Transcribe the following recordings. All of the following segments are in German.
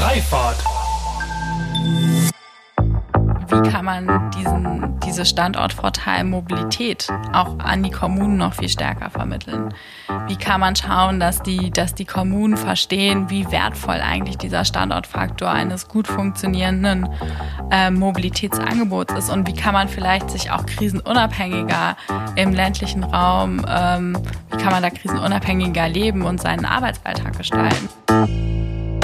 Freifahrt. Wie kann man diesen, diese Standortvorteil Mobilität auch an die Kommunen noch viel stärker vermitteln? Wie kann man schauen, dass die, dass die Kommunen verstehen, wie wertvoll eigentlich dieser Standortfaktor eines gut funktionierenden äh, Mobilitätsangebots ist und wie kann man vielleicht sich auch krisenunabhängiger im ländlichen Raum, ähm, wie kann man da krisenunabhängiger leben und seinen Arbeitsalltag gestalten?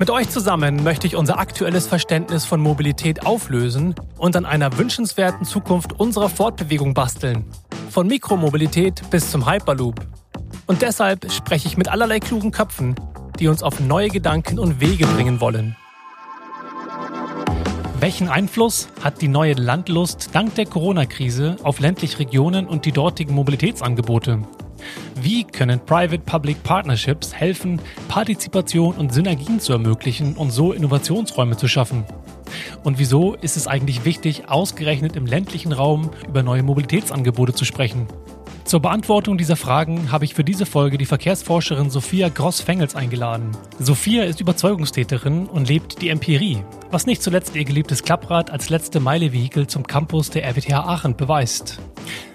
Mit euch zusammen möchte ich unser aktuelles Verständnis von Mobilität auflösen und an einer wünschenswerten Zukunft unserer Fortbewegung basteln. Von Mikromobilität bis zum Hyperloop. Und deshalb spreche ich mit allerlei klugen Köpfen, die uns auf neue Gedanken und Wege bringen wollen. Welchen Einfluss hat die neue Landlust dank der Corona-Krise auf ländliche Regionen und die dortigen Mobilitätsangebote? Wie können Private-Public Partnerships helfen, Partizipation und Synergien zu ermöglichen und so Innovationsräume zu schaffen? Und wieso ist es eigentlich wichtig, ausgerechnet im ländlichen Raum über neue Mobilitätsangebote zu sprechen? Zur Beantwortung dieser Fragen habe ich für diese Folge die Verkehrsforscherin Sophia Gross-Fengels eingeladen. Sophia ist Überzeugungstäterin und lebt die Empirie, was nicht zuletzt ihr geliebtes Klapprad als letzte Meile-Vehikel zum Campus der RWTH Aachen beweist.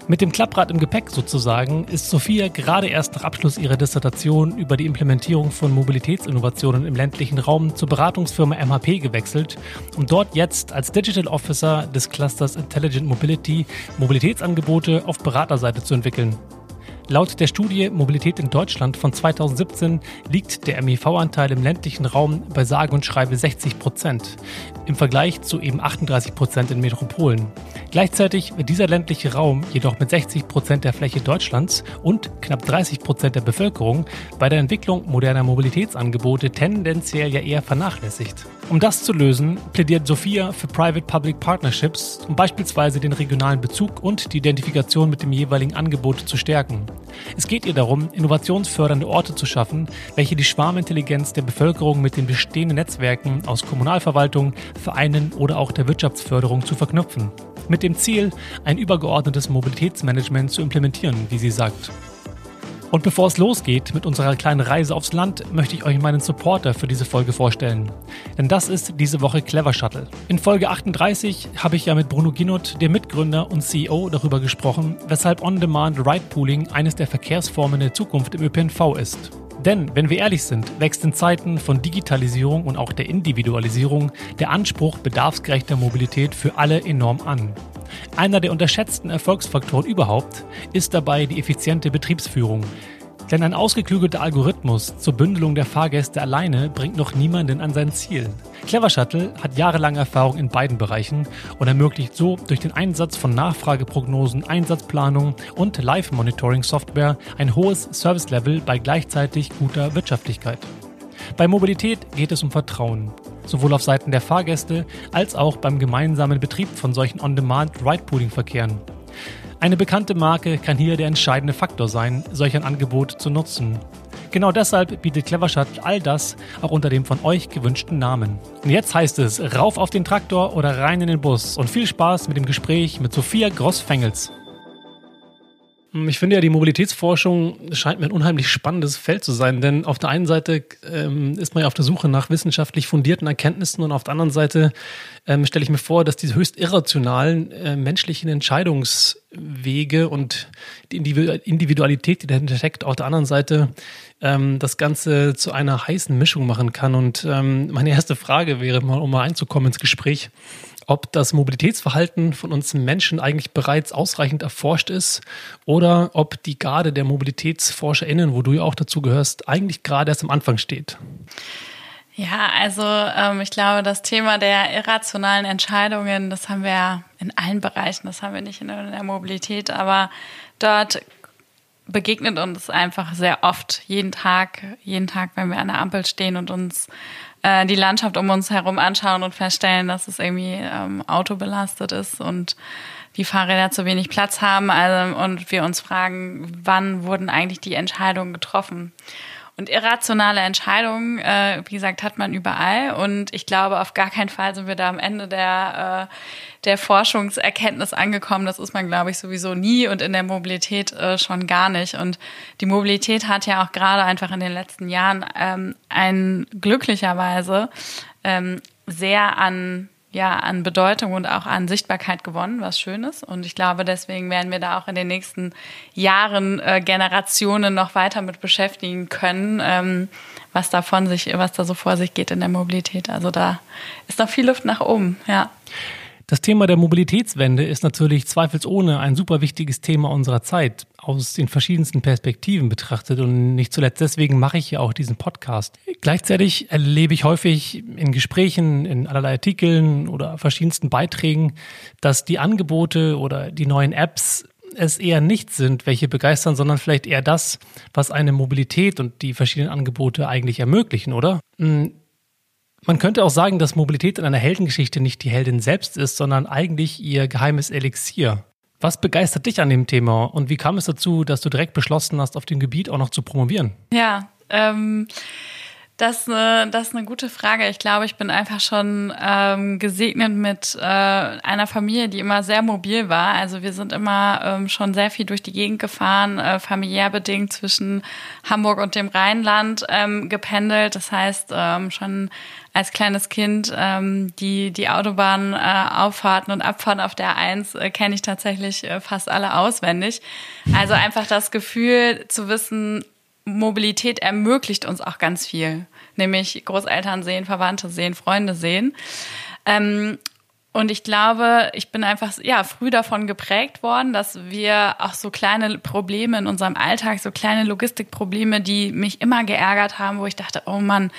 Mit dem Klapprad im Gepäck sozusagen ist Sophia gerade erst nach Abschluss ihrer Dissertation über die Implementierung von Mobilitätsinnovationen im ländlichen Raum zur Beratungsfirma MHP gewechselt, um dort jetzt als Digital Officer des Clusters Intelligent Mobility Mobilitätsangebote auf Beraterseite zu entwickeln. Laut der Studie Mobilität in Deutschland von 2017 liegt der MEV-Anteil im ländlichen Raum bei sage und schreibe 60 Prozent, im Vergleich zu eben 38 Prozent in Metropolen. Gleichzeitig wird dieser ländliche Raum jedoch mit 60 Prozent der Fläche Deutschlands und knapp 30 Prozent der Bevölkerung bei der Entwicklung moderner Mobilitätsangebote tendenziell ja eher vernachlässigt. Um das zu lösen, plädiert Sophia für Private-Public Partnerships, um beispielsweise den regionalen Bezug und die Identifikation mit dem jeweiligen Angebot zu stärken. Es geht ihr darum, innovationsfördernde Orte zu schaffen, welche die Schwarmintelligenz der Bevölkerung mit den bestehenden Netzwerken aus Kommunalverwaltung, Vereinen oder auch der Wirtschaftsförderung zu verknüpfen. Mit dem Ziel, ein übergeordnetes Mobilitätsmanagement zu implementieren, wie sie sagt. Und bevor es losgeht mit unserer kleinen Reise aufs Land, möchte ich euch meinen Supporter für diese Folge vorstellen. Denn das ist diese Woche Clever Shuttle. In Folge 38 habe ich ja mit Bruno Ginot, dem Mitgründer und CEO, darüber gesprochen, weshalb On-Demand Ride Pooling eines der Verkehrsformen der Zukunft im ÖPNV ist. Denn, wenn wir ehrlich sind, wächst in Zeiten von Digitalisierung und auch der Individualisierung der Anspruch bedarfsgerechter Mobilität für alle enorm an. Einer der unterschätzten Erfolgsfaktoren überhaupt ist dabei die effiziente Betriebsführung. Denn ein ausgeklügelter Algorithmus zur Bündelung der Fahrgäste alleine bringt noch niemanden an sein Ziel. Clever Shuttle hat jahrelange Erfahrung in beiden Bereichen und ermöglicht so durch den Einsatz von Nachfrageprognosen, Einsatzplanung und Live-Monitoring-Software ein hohes Service-Level bei gleichzeitig guter Wirtschaftlichkeit. Bei Mobilität geht es um Vertrauen sowohl auf Seiten der Fahrgäste als auch beim gemeinsamen Betrieb von solchen On-Demand-Ride-Pooling-Verkehren. Eine bekannte Marke kann hier der entscheidende Faktor sein, solch ein Angebot zu nutzen. Genau deshalb bietet Clever Shuttle all das auch unter dem von euch gewünschten Namen. Und jetzt heißt es, rauf auf den Traktor oder rein in den Bus und viel Spaß mit dem Gespräch mit Sophia Gross-Fengels. Hm, ich finde ja, die Mobilitätsforschung scheint mir ein unheimlich spannendes Feld zu sein, denn auf der einen Seite ähm, ist man ja auf der Suche nach wissenschaftlich fundierten Erkenntnissen und auf der anderen Seite ähm, stelle ich mir vor, dass diese höchst irrationalen äh, menschlichen Entscheidungswege und die Individualität, die dahinter steckt, auf der anderen Seite ähm, das Ganze zu einer heißen Mischung machen kann. Und ähm, meine erste Frage wäre mal, um mal einzukommen ins Gespräch, ob das Mobilitätsverhalten von uns Menschen eigentlich bereits ausreichend erforscht ist oder ob die Garde der MobilitätsforscherInnen, wo du ja auch dazu gehörst, eigentlich gerade erst am Anfang steht. Ja, also ähm, ich glaube, das Thema der irrationalen Entscheidungen, das haben wir ja in allen Bereichen, das haben wir nicht in der Mobilität, aber dort begegnet uns einfach sehr oft, jeden Tag, jeden Tag, wenn wir an der Ampel stehen und uns äh, die Landschaft um uns herum anschauen und feststellen, dass es irgendwie ähm, autobelastet ist und die Fahrräder zu wenig Platz haben also, und wir uns fragen, wann wurden eigentlich die Entscheidungen getroffen. Und irrationale Entscheidungen, äh, wie gesagt, hat man überall. Und ich glaube, auf gar keinen Fall sind wir da am Ende der, äh, der Forschungserkenntnis angekommen. Das ist man, glaube ich, sowieso nie und in der Mobilität äh, schon gar nicht. Und die Mobilität hat ja auch gerade einfach in den letzten Jahren ähm, ein glücklicherweise ähm, sehr an ja an Bedeutung und auch an Sichtbarkeit gewonnen, was schön ist. Und ich glaube, deswegen werden wir da auch in den nächsten Jahren äh, Generationen noch weiter mit beschäftigen können, ähm, was da von sich, was da so vor sich geht in der Mobilität. Also da ist noch viel Luft nach oben, ja. Das Thema der Mobilitätswende ist natürlich zweifelsohne ein super wichtiges Thema unserer Zeit, aus den verschiedensten Perspektiven betrachtet und nicht zuletzt deswegen mache ich ja auch diesen Podcast. Gleichzeitig erlebe ich häufig in Gesprächen, in allerlei Artikeln oder verschiedensten Beiträgen, dass die Angebote oder die neuen Apps es eher nicht sind, welche begeistern, sondern vielleicht eher das, was eine Mobilität und die verschiedenen Angebote eigentlich ermöglichen, oder? Man könnte auch sagen, dass Mobilität in einer Heldengeschichte nicht die Heldin selbst ist, sondern eigentlich ihr geheimes Elixier. Was begeistert dich an dem Thema und wie kam es dazu, dass du direkt beschlossen hast, auf dem Gebiet auch noch zu promovieren? Ja, ähm, das, äh, das ist eine gute Frage. Ich glaube, ich bin einfach schon ähm, gesegnet mit äh, einer Familie, die immer sehr mobil war. Also wir sind immer ähm, schon sehr viel durch die Gegend gefahren, äh, familiär bedingt zwischen Hamburg und dem Rheinland ähm, gependelt. Das heißt, ähm, schon als kleines Kind ähm, die, die Autobahn äh, und Abfahrten auf der 1 äh, kenne ich tatsächlich äh, fast alle auswendig. Also einfach das Gefühl zu wissen, Mobilität ermöglicht uns auch ganz viel, nämlich Großeltern sehen, Verwandte sehen, Freunde sehen. Ähm, und ich glaube, ich bin einfach ja früh davon geprägt worden, dass wir auch so kleine Probleme in unserem Alltag, so kleine Logistikprobleme, die mich immer geärgert haben, wo ich dachte, oh Mann,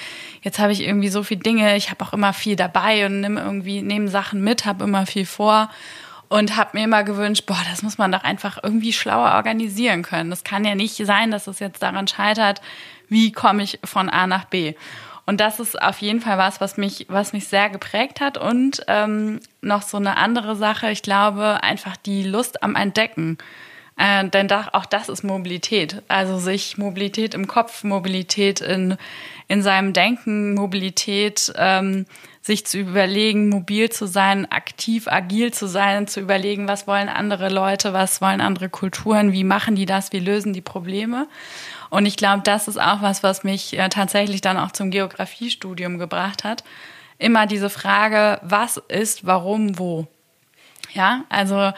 jetzt habe ich irgendwie so viele Dinge, ich habe auch immer viel dabei und nehme irgendwie nehme Sachen mit, habe immer viel vor und habe mir immer gewünscht, boah, das muss man doch einfach irgendwie schlauer organisieren können. Das kann ja nicht sein, dass es jetzt daran scheitert, wie komme ich von A nach B. Und das ist auf jeden Fall was, was mich, was mich sehr geprägt hat. Und ähm, noch so eine andere Sache, ich glaube, einfach die Lust am Entdecken. Äh, denn da, auch das ist Mobilität. Also sich Mobilität im Kopf, Mobilität in, in seinem Denken, Mobilität, ähm, sich zu überlegen, mobil zu sein, aktiv, agil zu sein, zu überlegen, was wollen andere Leute, was wollen andere Kulturen, wie machen die das, wie lösen die Probleme. Und ich glaube, das ist auch was, was mich äh, tatsächlich dann auch zum Geografiestudium gebracht hat. Immer diese Frage, was ist, warum, wo. Ja, also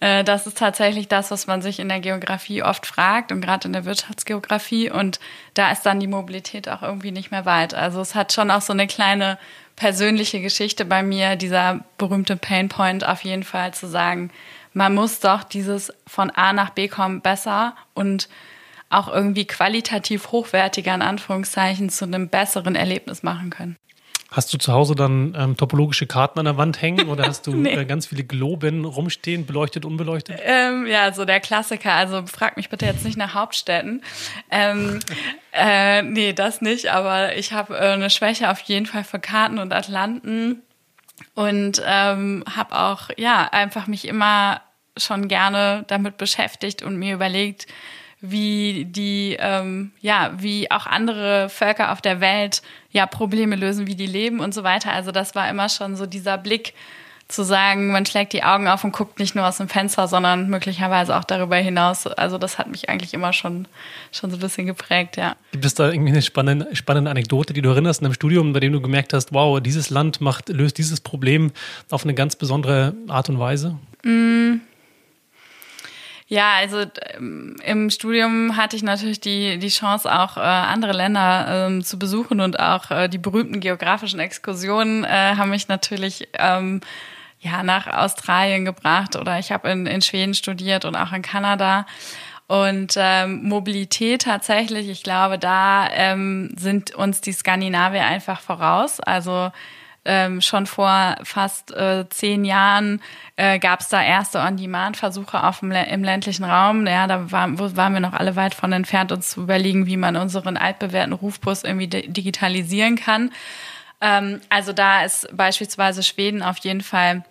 äh, das ist tatsächlich das, was man sich in der Geografie oft fragt und gerade in der Wirtschaftsgeografie. Und da ist dann die Mobilität auch irgendwie nicht mehr weit. Also es hat schon auch so eine kleine persönliche Geschichte bei mir, dieser berühmte Painpoint auf jeden Fall zu sagen, man muss doch dieses von A nach B kommen besser und auch irgendwie qualitativ hochwertiger in Anführungszeichen zu einem besseren Erlebnis machen können. Hast du zu Hause dann ähm, topologische Karten an der Wand hängen oder hast du nee. äh, ganz viele Globen rumstehen, beleuchtet, unbeleuchtet? Ähm, ja, so der Klassiker. Also frag mich bitte jetzt nicht nach Hauptstädten. Ähm, äh, nee, das nicht. Aber ich habe äh, eine Schwäche auf jeden Fall für Karten und Atlanten und ähm, habe auch ja einfach mich immer schon gerne damit beschäftigt und mir überlegt, wie die, ähm, ja, wie auch andere Völker auf der Welt ja Probleme lösen, wie die leben und so weiter. Also das war immer schon so dieser Blick zu sagen, man schlägt die Augen auf und guckt nicht nur aus dem Fenster, sondern möglicherweise auch darüber hinaus. Also das hat mich eigentlich immer schon, schon so ein bisschen geprägt, ja. Gibt es da irgendwie eine spannende, spannende Anekdote, die du erinnerst in einem Studium, bei dem du gemerkt hast, wow, dieses Land macht, löst dieses Problem auf eine ganz besondere Art und Weise? Mm. Ja, also ähm, im Studium hatte ich natürlich die, die Chance, auch äh, andere Länder ähm, zu besuchen und auch äh, die berühmten geografischen Exkursionen äh, haben mich natürlich ähm, ja nach Australien gebracht oder ich habe in, in Schweden studiert und auch in Kanada. Und ähm, Mobilität tatsächlich, ich glaube, da ähm, sind uns die Skandinavier einfach voraus. Also ähm, schon vor fast äh, zehn Jahren äh, gab es da erste On-Demand-Versuche auf dem, im ländlichen Raum. Ja, da war, waren wir noch alle weit von entfernt, uns zu überlegen, wie man unseren altbewährten Rufbus irgendwie digitalisieren kann. Ähm, also da ist beispielsweise Schweden auf jeden Fall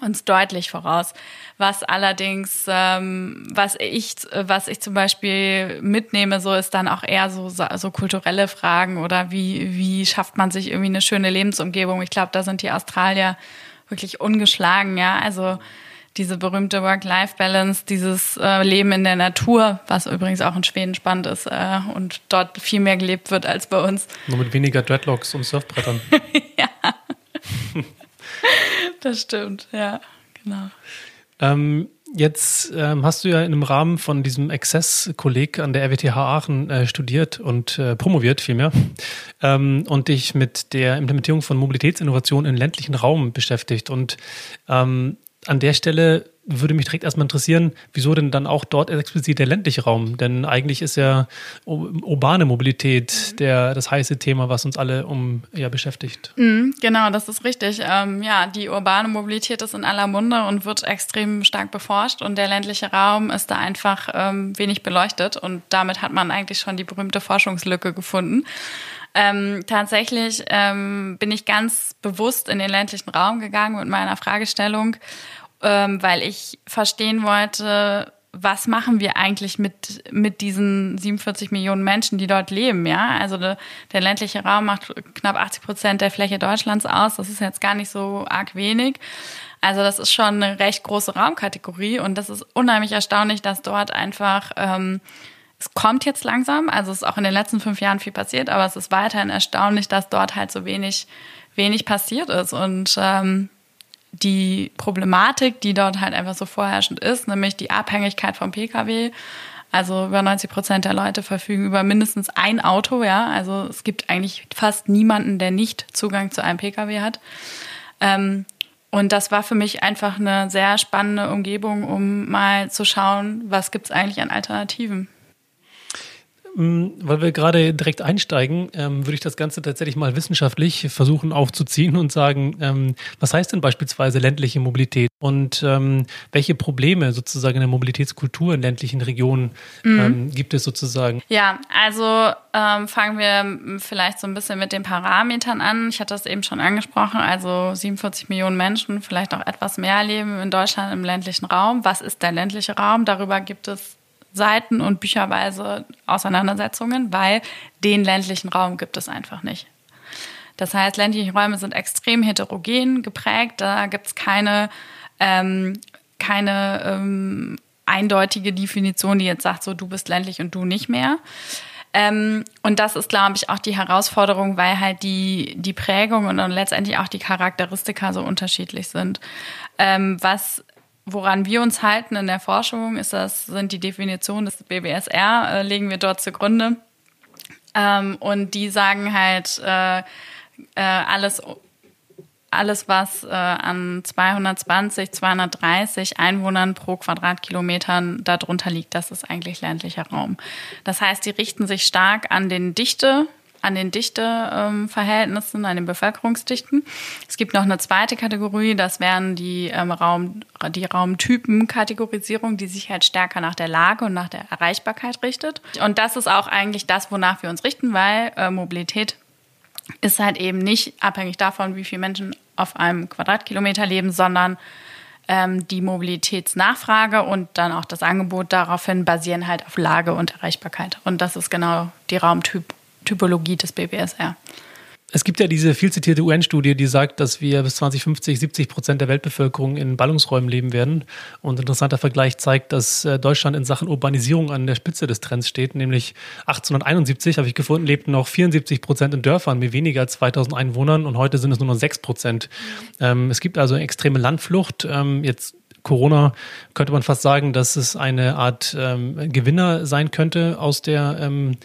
uns deutlich voraus. Was allerdings, ähm, was ich, was ich zum Beispiel mitnehme, so ist dann auch eher so, so kulturelle Fragen oder wie, wie schafft man sich irgendwie eine schöne Lebensumgebung. Ich glaube, da sind die Australier wirklich ungeschlagen, ja. Also diese berühmte Work-Life-Balance, dieses äh, Leben in der Natur, was übrigens auch in Schweden spannend ist äh, und dort viel mehr gelebt wird als bei uns. Nur mit weniger Dreadlocks und Surfbrettern. ja. das stimmt, ja, genau. Ähm, jetzt ähm, hast du ja im Rahmen von diesem Access-Kolleg an der RWTH Aachen äh, studiert und äh, promoviert vielmehr ähm, und dich mit der Implementierung von Mobilitätsinnovation im ländlichen Raum beschäftigt. Und ähm, an der Stelle würde mich direkt erstmal interessieren, wieso denn dann auch dort explizit der ländliche Raum? Denn eigentlich ist ja urbane Mobilität der, das heiße Thema, was uns alle um ja, beschäftigt. Mhm, genau, das ist richtig. Ähm, ja, die urbane Mobilität ist in aller Munde und wird extrem stark beforscht und der ländliche Raum ist da einfach ähm, wenig beleuchtet und damit hat man eigentlich schon die berühmte Forschungslücke gefunden. Ähm, tatsächlich ähm, bin ich ganz bewusst in den ländlichen Raum gegangen mit meiner Fragestellung, ähm, weil ich verstehen wollte, was machen wir eigentlich mit, mit diesen 47 Millionen Menschen, die dort leben, ja? Also de, der ländliche Raum macht knapp 80 Prozent der Fläche Deutschlands aus. Das ist jetzt gar nicht so arg wenig. Also das ist schon eine recht große Raumkategorie und das ist unheimlich erstaunlich, dass dort einfach ähm, es kommt jetzt langsam, also es ist auch in den letzten fünf Jahren viel passiert, aber es ist weiterhin erstaunlich, dass dort halt so wenig, wenig passiert ist. Und ähm, die Problematik, die dort halt einfach so vorherrschend ist, nämlich die Abhängigkeit vom Pkw. Also über 90 Prozent der Leute verfügen über mindestens ein Auto, ja. Also es gibt eigentlich fast niemanden, der nicht Zugang zu einem Pkw hat. Ähm, und das war für mich einfach eine sehr spannende Umgebung, um mal zu schauen, was gibt es eigentlich an Alternativen. Mm, weil wir gerade direkt einsteigen, ähm, würde ich das Ganze tatsächlich mal wissenschaftlich versuchen aufzuziehen und sagen, ähm, was heißt denn beispielsweise ländliche Mobilität und ähm, welche Probleme sozusagen in der Mobilitätskultur in ländlichen Regionen mhm. Ähm, gibt es sozusagen? Ja, also ähm, fangen wir vielleicht so ein bisschen mit den Parametern an. Ich hatte das eben schon angesprochen, also 47 Millionen Menschen, vielleicht auch etwas mehr leben in Deutschland im ländlichen Raum. Was ist der ländliche Raum? Darüber gibt es Seiten und bücherweise Auseinandersetzungen, weil den ländlichen Raum gibt es einfach nicht. Das heißt, ländliche Räume sind extrem heterogen geprägt. Da gibt es keine, ähm, keine ähm, eindeutige Definition, die jetzt sagt, so du bist ländlich und du nicht mehr. Ähm, und das ist, glaube ich, auch die Herausforderung, weil halt die, die Prägung und dann letztendlich auch die Charakteristika so unterschiedlich sind. Ähm, was Woran wir uns halten in der Forschung, ist das, sind die Definitionen des BBSR, äh, legen wir dort zugrunde. Ähm, und die sagen halt, äh, äh, alles, alles, was äh, an 220, 230 Einwohnern pro Quadratkilometern darunter liegt, das ist eigentlich ländlicher Raum. Das heißt, die richten sich stark an den Dichte an den Dichteverhältnissen, an den Bevölkerungsdichten. Es gibt noch eine zweite Kategorie, das wären die, ähm, Raum, die Raumtypen-Kategorisierung, die sich halt stärker nach der Lage und nach der Erreichbarkeit richtet. Und das ist auch eigentlich das, wonach wir uns richten, weil äh, Mobilität ist halt eben nicht abhängig davon, wie viele Menschen auf einem Quadratkilometer leben, sondern ähm, die Mobilitätsnachfrage und dann auch das Angebot daraufhin basieren halt auf Lage und Erreichbarkeit. Und das ist genau die Raumtyp Typologie des BBSR. Es gibt ja diese viel zitierte UN-Studie, die sagt, dass wir bis 2050 70 Prozent der Weltbevölkerung in Ballungsräumen leben werden. Und interessanter Vergleich zeigt, dass äh, Deutschland in Sachen Urbanisierung an der Spitze des Trends steht. Nämlich 1871, habe ich gefunden, lebten noch 74 Prozent in Dörfern mit weniger als 2000 Einwohnern und heute sind es nur noch 6 Prozent. Mhm. es gibt also extreme Landflucht. Ähm, jetzt Corona könnte man fast sagen, dass es eine Art ähm, Gewinner sein könnte aus der ähm,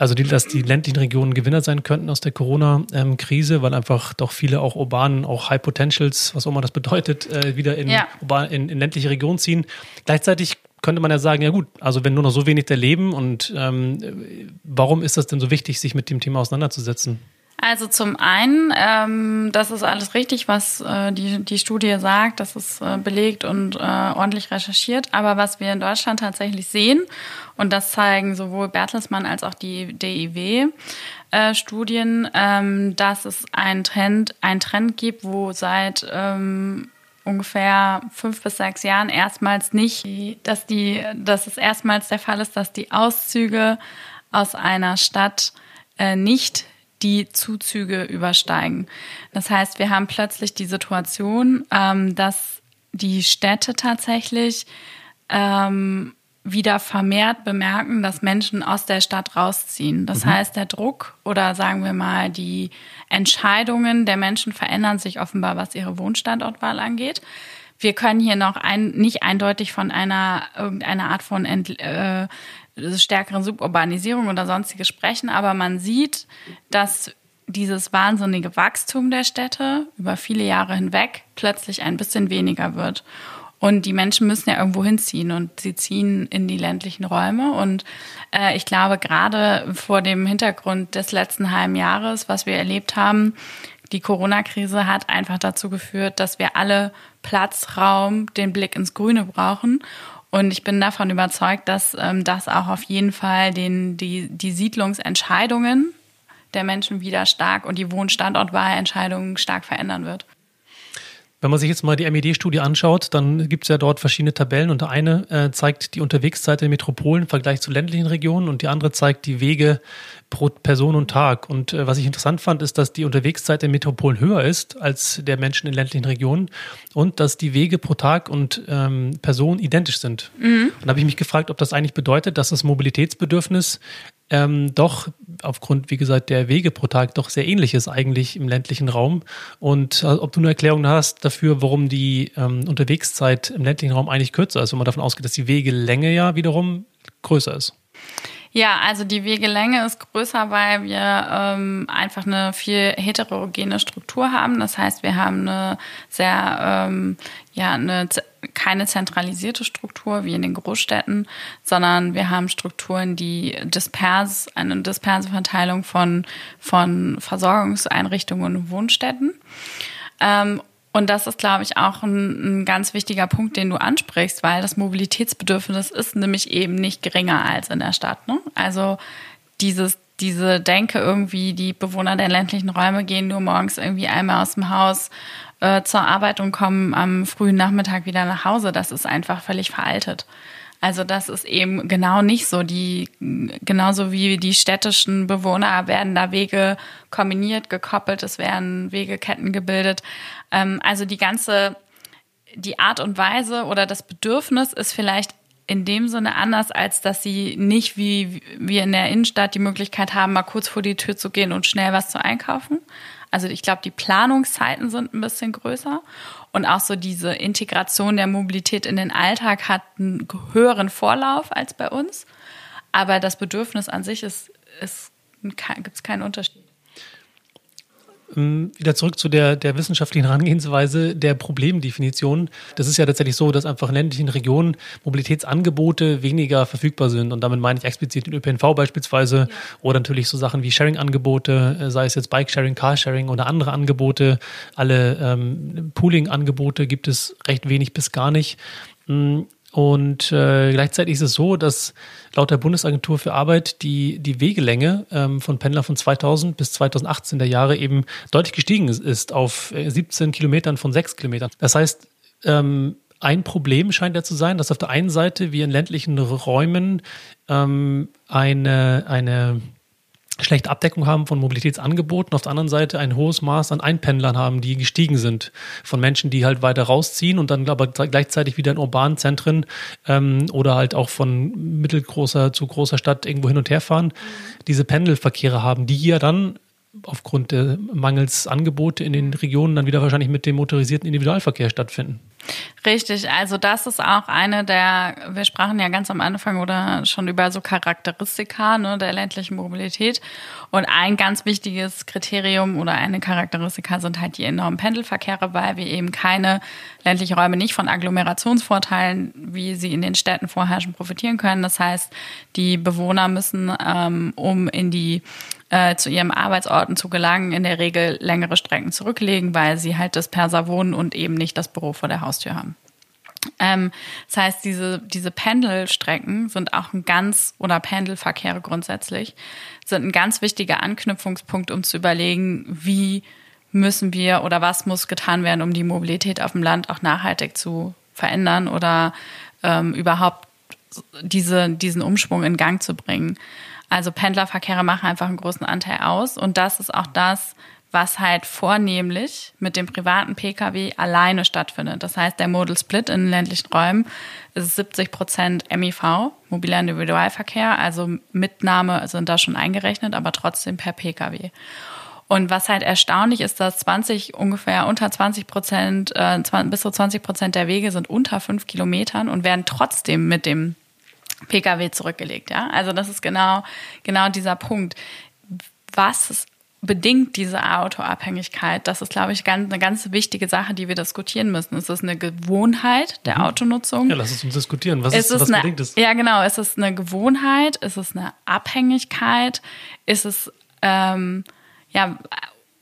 also die, dass die ländlichen Regionen Gewinner sein könnten aus der Corona-Krise, weil einfach doch viele auch urbanen, auch High Potentials, was auch immer das bedeutet, äh, wieder in, ja. urban, in, in ländliche Regionen ziehen. Gleichzeitig könnte man ja sagen, ja gut, also wenn nur noch so wenig da leben und ähm, warum ist das denn so wichtig, sich mit dem Thema auseinanderzusetzen? Also zum einen, ähm, das ist alles richtig, was äh, die, die Studie sagt, das ist äh, belegt und äh, ordentlich recherchiert. Aber was wir in Deutschland tatsächlich sehen, und das zeigen sowohl Bertelsmann als auch die DIW-Studien, äh, ähm, dass es einen Trend, einen Trend gibt, wo seit ähm, ungefähr fünf bis sechs Jahren erstmals nicht, dass die, dass es erstmals der Fall ist, dass die Auszüge aus einer Stadt äh, nicht die Zuzüge übersteigen. Das heißt, wir haben plötzlich die Situation, ähm, dass die Städte tatsächlich ähm, wieder vermehrt bemerken, dass Menschen aus der Stadt rausziehen. Das mhm. heißt, der Druck oder sagen wir mal die Entscheidungen der Menschen verändern sich offenbar, was ihre Wohnstandortwahl angeht. Wir können hier noch ein, nicht eindeutig von einer irgendeiner Art von Ent, äh, stärkeren Suburbanisierung oder sonstiges sprechen, aber man sieht, dass dieses wahnsinnige Wachstum der Städte über viele Jahre hinweg plötzlich ein bisschen weniger wird. Und die Menschen müssen ja irgendwo hinziehen und sie ziehen in die ländlichen Räume. Und äh, ich glaube, gerade vor dem Hintergrund des letzten halben Jahres, was wir erlebt haben, die Corona-Krise hat einfach dazu geführt, dass wir alle Platz, Raum, den Blick ins Grüne brauchen. Und ich bin davon überzeugt, dass ähm, das auch auf jeden Fall den, die, die Siedlungsentscheidungen der Menschen wieder stark und die Wohnstandortwahlentscheidungen stark verändern wird. Wenn man sich jetzt mal die MED-Studie anschaut, dann gibt es ja dort verschiedene Tabellen und eine äh, zeigt die Unterwegszeit der Metropolen im Vergleich zu ländlichen Regionen und die andere zeigt die Wege pro Person und Tag. Und äh, was ich interessant fand, ist, dass die Unterwegszeit der Metropolen höher ist als der Menschen in ländlichen Regionen und dass die Wege pro Tag und ähm, Person identisch sind. Mhm. Und da habe ich mich gefragt, ob das eigentlich bedeutet, dass das Mobilitätsbedürfnis ähm, doch aufgrund, wie gesagt, der Wege pro Tag doch sehr ähnlich ist eigentlich im ländlichen Raum. Und äh, ob du eine Erklärung hast dafür, warum die ähm, Unterwegszeit im ländlichen Raum eigentlich kürzer ist, wenn man davon ausgeht, dass die Wegelänge ja wiederum größer ist. Ja, also die Wegelänge ist größer, weil wir ähm, einfach eine viel heterogene Struktur haben. Das heißt, wir haben eine sehr, ähm, ja, eine, keine zentralisierte Struktur wie in den Großstädten, sondern wir haben Strukturen, die dispers, eine disperse Verteilung von, von Versorgungseinrichtungen und Wohnstätten. Ähm, und das ist, glaube ich, auch ein, ein, ganz wichtiger Punkt, den du ansprichst, weil das Mobilitätsbedürfnis ist nämlich eben nicht geringer als in der Stadt. Ne? Also dieses, diese Denke irgendwie, die Bewohner der ländlichen Räume gehen nur morgens irgendwie einmal aus dem Haus äh, zur Arbeit und kommen am frühen Nachmittag wieder nach Hause, das ist einfach völlig veraltet. Also das ist eben genau nicht so. Die genauso wie die städtischen Bewohner werden da Wege kombiniert, gekoppelt, es werden Wegeketten gebildet. Ähm, also die ganze die Art und Weise oder das Bedürfnis ist vielleicht in dem Sinne anders, als dass sie nicht wie wir in der Innenstadt die Möglichkeit haben, mal kurz vor die Tür zu gehen und schnell was zu einkaufen. Also ich glaube, die Planungszeiten sind ein bisschen größer und auch so diese Integration der Mobilität in den Alltag hat einen höheren Vorlauf als bei uns. Aber das Bedürfnis an sich ist, ist gibt es keinen Unterschied. Ähm, wieder zurück zu der, der wissenschaftlichen Herangehensweise der Problemdefinition. Das ist ja tatsächlich so, dass einfach in ländlichen Regionen Mobilitätsangebote weniger verfügbar sind. Und damit meine ich explizit den ÖPNV beispielsweise ja. oder natürlich so Sachen wie Sharing-Angebote, äh, sei es jetzt Bike-Sharing, Car-Sharing oder andere Angebote. Alle ähm, Pooling-Angebote gibt es recht wenig bis gar nicht. Und äh, gleichzeitig ist es so, dass laut der Bundesagentur für Arbeit die, die Wegelänge ähm, von Pendler von 2000 bis 2018 der Jahre eben deutlich gestiegen ist auf 17 äh, Kilometern von 6 Kilometern. Das heißt, ähm, ein Problem scheint ja zu sein, dass auf der einen Seite wir in ländlichen Räumen ähm, eine, eine schlechte Abdeckung haben von Mobilitätsangeboten, auf der anderen Seite ein hohes Maß an Einpendlern haben, die gestiegen sind von Menschen, die halt weiter rausziehen und dann aber gleichzeitig wieder in urbanen Zentren ähm, oder halt auch von mittelgroßer zu großer Stadt irgendwo hin und her fahren, mhm. diese Pendelverkehre haben, die hier dann aufgrund der Mangels Angebote in den Regionen dann wieder wahrscheinlich mit dem motorisierten Individualverkehr stattfinden. Richtig, also das ist auch eine der, wir sprachen ja ganz am Anfang oder schon über so Charakteristika ne, der ländlichen Mobilität. Und ein ganz wichtiges Kriterium oder eine Charakteristika sind halt die enormen Pendelverkehre, weil wir eben keine ländlichen Räume nicht von Agglomerationsvorteilen, wie sie in den Städten vorherrschen, profitieren können. Das heißt, die Bewohner müssen, ähm, um in die äh, zu ihrem Arbeitsorten zu gelangen, in der Regel längere Strecken zurücklegen, weil sie halt das Perser wohnen und eben nicht das Büro vor der Haustür haben. Ähm, das heißt, diese, diese Pendelstrecken sind auch ein ganz, oder Pendelverkehre grundsätzlich, sind ein ganz wichtiger Anknüpfungspunkt, um zu überlegen, wie müssen wir oder was muss getan werden, um die Mobilität auf dem Land auch nachhaltig zu verändern oder ähm, überhaupt diese, diesen Umschwung in Gang zu bringen. Also Pendlerverkehre machen einfach einen großen Anteil aus und das ist auch das, was halt vornehmlich mit dem privaten Pkw alleine stattfindet. Das heißt, der Modal Split in ländlichen Räumen ist 70 Prozent MIV, mobiler Individualverkehr, also Mitnahme sind da schon eingerechnet, aber trotzdem per Pkw. Und was halt erstaunlich ist, dass 20, ungefähr unter 20 Prozent, äh, bis zu 20 Prozent der Wege sind unter fünf Kilometern und werden trotzdem mit dem Pkw zurückgelegt. Ja, also das ist genau, genau dieser Punkt. Was bedingt diese Autoabhängigkeit? Das ist, glaube ich, ganz, eine ganz wichtige Sache, die wir diskutieren müssen. Ist es eine Gewohnheit der mhm. Autonutzung? Ja, lass es uns diskutieren. Was ist, ist was eine, bedingt es? Ja, genau. Ist es eine Gewohnheit? Ist es eine Abhängigkeit? Ist es ähm, ja,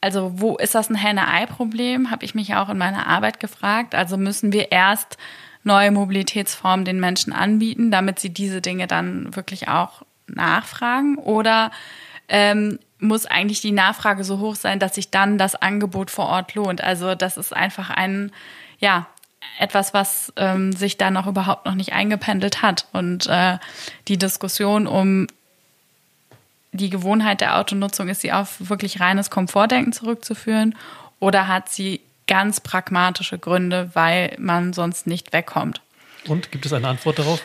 also wo ist das ein Henne-Ei-Problem, habe ich mich auch in meiner Arbeit gefragt. Also müssen wir erst neue Mobilitätsformen den Menschen anbieten, damit sie diese Dinge dann wirklich auch nachfragen? Oder ähm, muss eigentlich die Nachfrage so hoch sein, dass sich dann das Angebot vor Ort lohnt? Also das ist einfach ein, ja, etwas, was ähm, sich da noch überhaupt noch nicht eingependelt hat. Und äh, die Diskussion um die Gewohnheit der Autonutzung, ist sie auf wirklich reines Komfortdenken zurückzuführen oder hat sie ganz pragmatische Gründe, weil man sonst nicht wegkommt? Und gibt es eine Antwort darauf?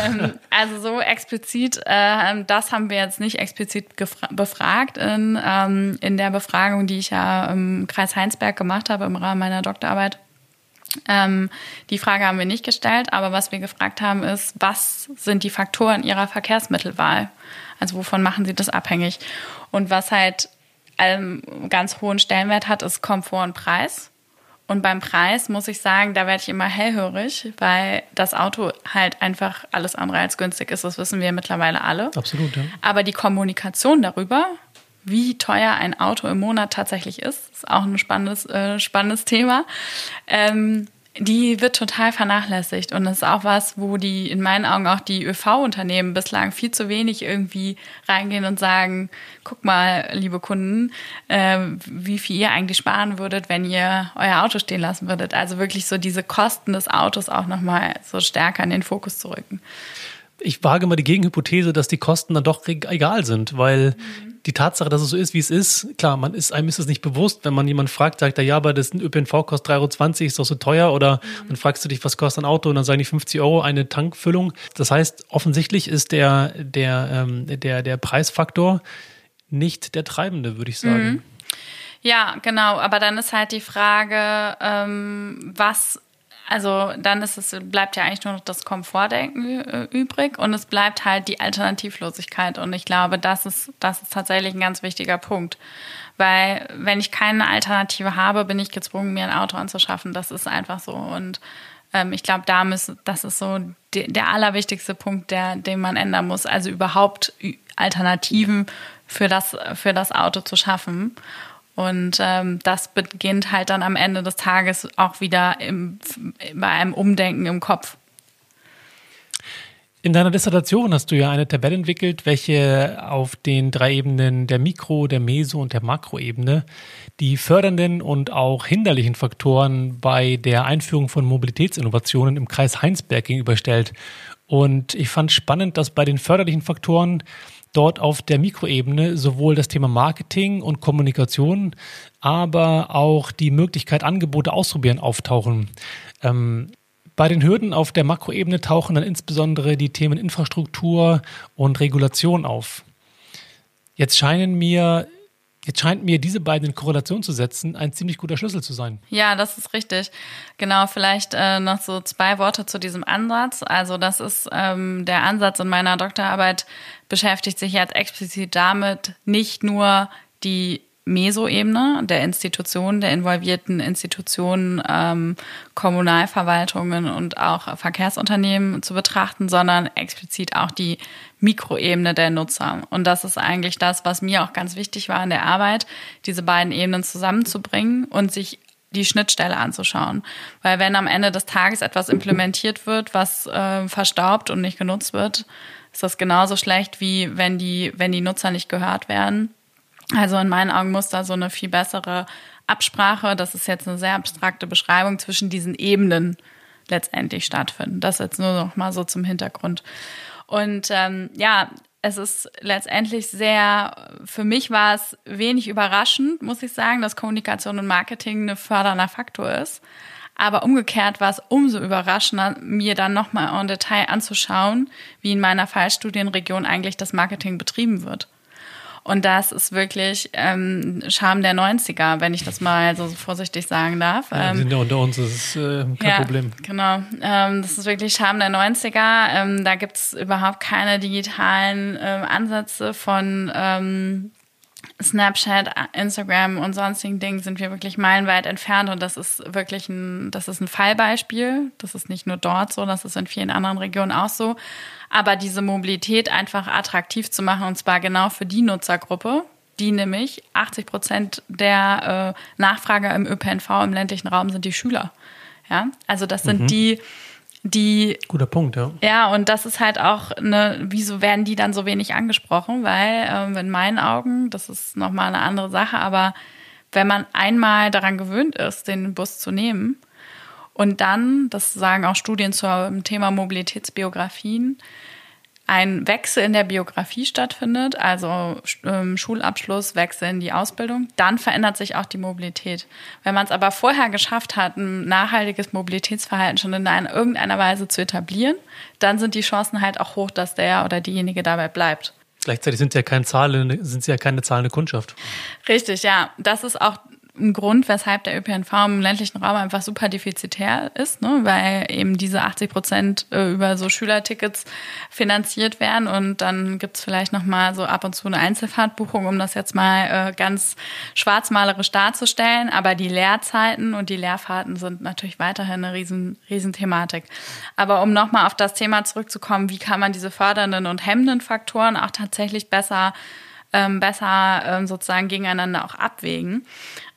also so explizit, äh, das haben wir jetzt nicht explizit befragt in, ähm, in der Befragung, die ich ja im Kreis Heinsberg gemacht habe im Rahmen meiner Doktorarbeit. Ähm, die Frage haben wir nicht gestellt, aber was wir gefragt haben ist, was sind die Faktoren ihrer Verkehrsmittelwahl? Also wovon machen sie das abhängig? Und was halt einen ganz hohen Stellenwert hat, ist Komfort und Preis. Und beim Preis muss ich sagen, da werde ich immer hellhörig, weil das Auto halt einfach alles andere als günstig ist. Das wissen wir mittlerweile alle. Absolut, ja. Aber die Kommunikation darüber, wie teuer ein Auto im Monat tatsächlich ist, ist auch ein spannendes, äh, spannendes Thema. Ähm, die wird total vernachlässigt und das ist auch was, wo die in meinen Augen auch die ÖV-Unternehmen bislang viel zu wenig irgendwie reingehen und sagen, guck mal, liebe Kunden, äh, wie viel ihr eigentlich sparen würdet, wenn ihr euer Auto stehen lassen würdet. Also wirklich so diese Kosten des Autos auch nochmal so stärker in den Fokus zu rücken. Ich wage mal die Gegenhypothese, dass die Kosten dann doch egal sind, weil mhm die Tatsache, dass es so ist, wie es ist, klar, man ist, einem ist es nicht bewusst, wenn man jemanden fragt, sagt er, ja, aber das ÖPNV kostet 3,20 Euro, ist doch so teuer, oder mhm. dann fragst du dich, was kostet ein Auto, und dann sagen die 50 Euro eine Tankfüllung. Das heißt, offensichtlich ist der, der, ähm, der, der Preisfaktor nicht der treibende, würde ich sagen. Mhm. Ja, genau, aber dann ist halt die Frage, ähm, was also dann ist es, bleibt ja eigentlich nur noch das Komfortdenken äh, übrig und es bleibt halt die Alternativlosigkeit. Und ich glaube, das ist, das ist tatsächlich ein ganz wichtiger Punkt. Weil wenn ich keine Alternative habe, bin ich gezwungen, mir ein Auto anzuschaffen. Das ist einfach so. Und ähm, ich glaube, da müssen, das ist so de, der allerwichtigste Punkt, der, den man ändern muss. Also überhaupt Alternativen für das, für das Auto zu schaffen. Und ähm, das beginnt halt dann am Ende des Tages auch wieder im, bei einem Umdenken im Kopf. In deiner Dissertation hast du ja eine Tabelle entwickelt, welche auf den drei Ebenen der Mikro-, der Meso- und der Makroebene die fördernden und auch hinderlichen Faktoren bei der Einführung von Mobilitätsinnovationen im Kreis Heinsberg gegenüberstellt. Und ich fand spannend, dass bei den förderlichen Faktoren dort auf der Mikroebene sowohl das Thema Marketing und Kommunikation, aber auch die Möglichkeit, Angebote ausprobieren, auftauchen. Ähm, bei den Hürden auf der Makroebene tauchen dann insbesondere die Themen Infrastruktur und Regulation auf. Jetzt scheinen mir Jetzt scheint mir diese beiden in Korrelation zu setzen ein ziemlich guter Schlüssel zu sein. Ja, das ist richtig. Genau, vielleicht äh, noch so zwei Worte zu diesem Ansatz. Also das ist ähm, der Ansatz in meiner Doktorarbeit beschäftigt sich jetzt explizit damit, nicht nur die Meso-Ebene der Institutionen, der involvierten Institutionen, ähm, Kommunalverwaltungen und auch Verkehrsunternehmen zu betrachten, sondern explizit auch die Mikroebene der Nutzer. Und das ist eigentlich das, was mir auch ganz wichtig war in der Arbeit, diese beiden Ebenen zusammenzubringen und sich die Schnittstelle anzuschauen. Weil wenn am Ende des Tages etwas implementiert wird, was äh, verstaubt und nicht genutzt wird, ist das genauso schlecht, wie wenn die, wenn die Nutzer nicht gehört werden also in meinen Augen muss da so eine viel bessere Absprache, das ist jetzt eine sehr abstrakte Beschreibung, zwischen diesen Ebenen letztendlich stattfinden. Das jetzt nur noch mal so zum Hintergrund. Und ähm, ja, es ist letztendlich sehr, für mich war es wenig überraschend, muss ich sagen, dass Kommunikation und Marketing ein fördernder Faktor ist. Aber umgekehrt war es umso überraschender, mir dann nochmal en Detail anzuschauen, wie in meiner Fallstudienregion eigentlich das Marketing betrieben wird. Und das ist wirklich ähm, Charme der 90er, wenn ich das mal so vorsichtig sagen darf. Ja, ähm, sind ja unter uns, das ist äh, kein ja, Problem. Genau, ähm, das ist wirklich Charme der 90er. Ähm, da gibt's überhaupt keine digitalen ähm, Ansätze von ähm, Snapchat, Instagram und sonstigen Dingen sind wir wirklich meilenweit entfernt und das ist wirklich ein, das ist ein Fallbeispiel. Das ist nicht nur dort so, das ist in vielen anderen Regionen auch so. Aber diese Mobilität einfach attraktiv zu machen und zwar genau für die Nutzergruppe, die nämlich 80 Prozent der äh, Nachfrage im ÖPNV im ländlichen Raum sind die Schüler. Ja, also das sind mhm. die, die. Guter Punkt, ja. Ja, und das ist halt auch eine, wieso werden die dann so wenig angesprochen? Weil ähm, in meinen Augen, das ist nochmal eine andere Sache, aber wenn man einmal daran gewöhnt ist, den Bus zu nehmen und dann, das sagen auch Studien zum Thema Mobilitätsbiografien, ein Wechsel in der Biografie stattfindet, also ähm, Schulabschluss, Wechsel in die Ausbildung, dann verändert sich auch die Mobilität. Wenn man es aber vorher geschafft hat, ein nachhaltiges Mobilitätsverhalten schon in einer, irgendeiner Weise zu etablieren, dann sind die Chancen halt auch hoch, dass der oder diejenige dabei bleibt. Gleichzeitig sind ja keine Zahlen, sind sie ja keine zahlende Kundschaft. Richtig, ja. Das ist auch ein Grund, weshalb der ÖPNV im ländlichen Raum einfach super defizitär ist, ne? weil eben diese 80 Prozent äh, über so Schülertickets finanziert werden und dann gibt's vielleicht noch mal so ab und zu eine Einzelfahrtbuchung, um das jetzt mal äh, ganz schwarzmalerisch darzustellen. Aber die Lehrzeiten und die Lehrfahrten sind natürlich weiterhin eine riesen, riesen Thematik. Aber um noch mal auf das Thema zurückzukommen, wie kann man diese fördernden und hemmenden Faktoren auch tatsächlich besser ähm, besser ähm, sozusagen gegeneinander auch abwägen.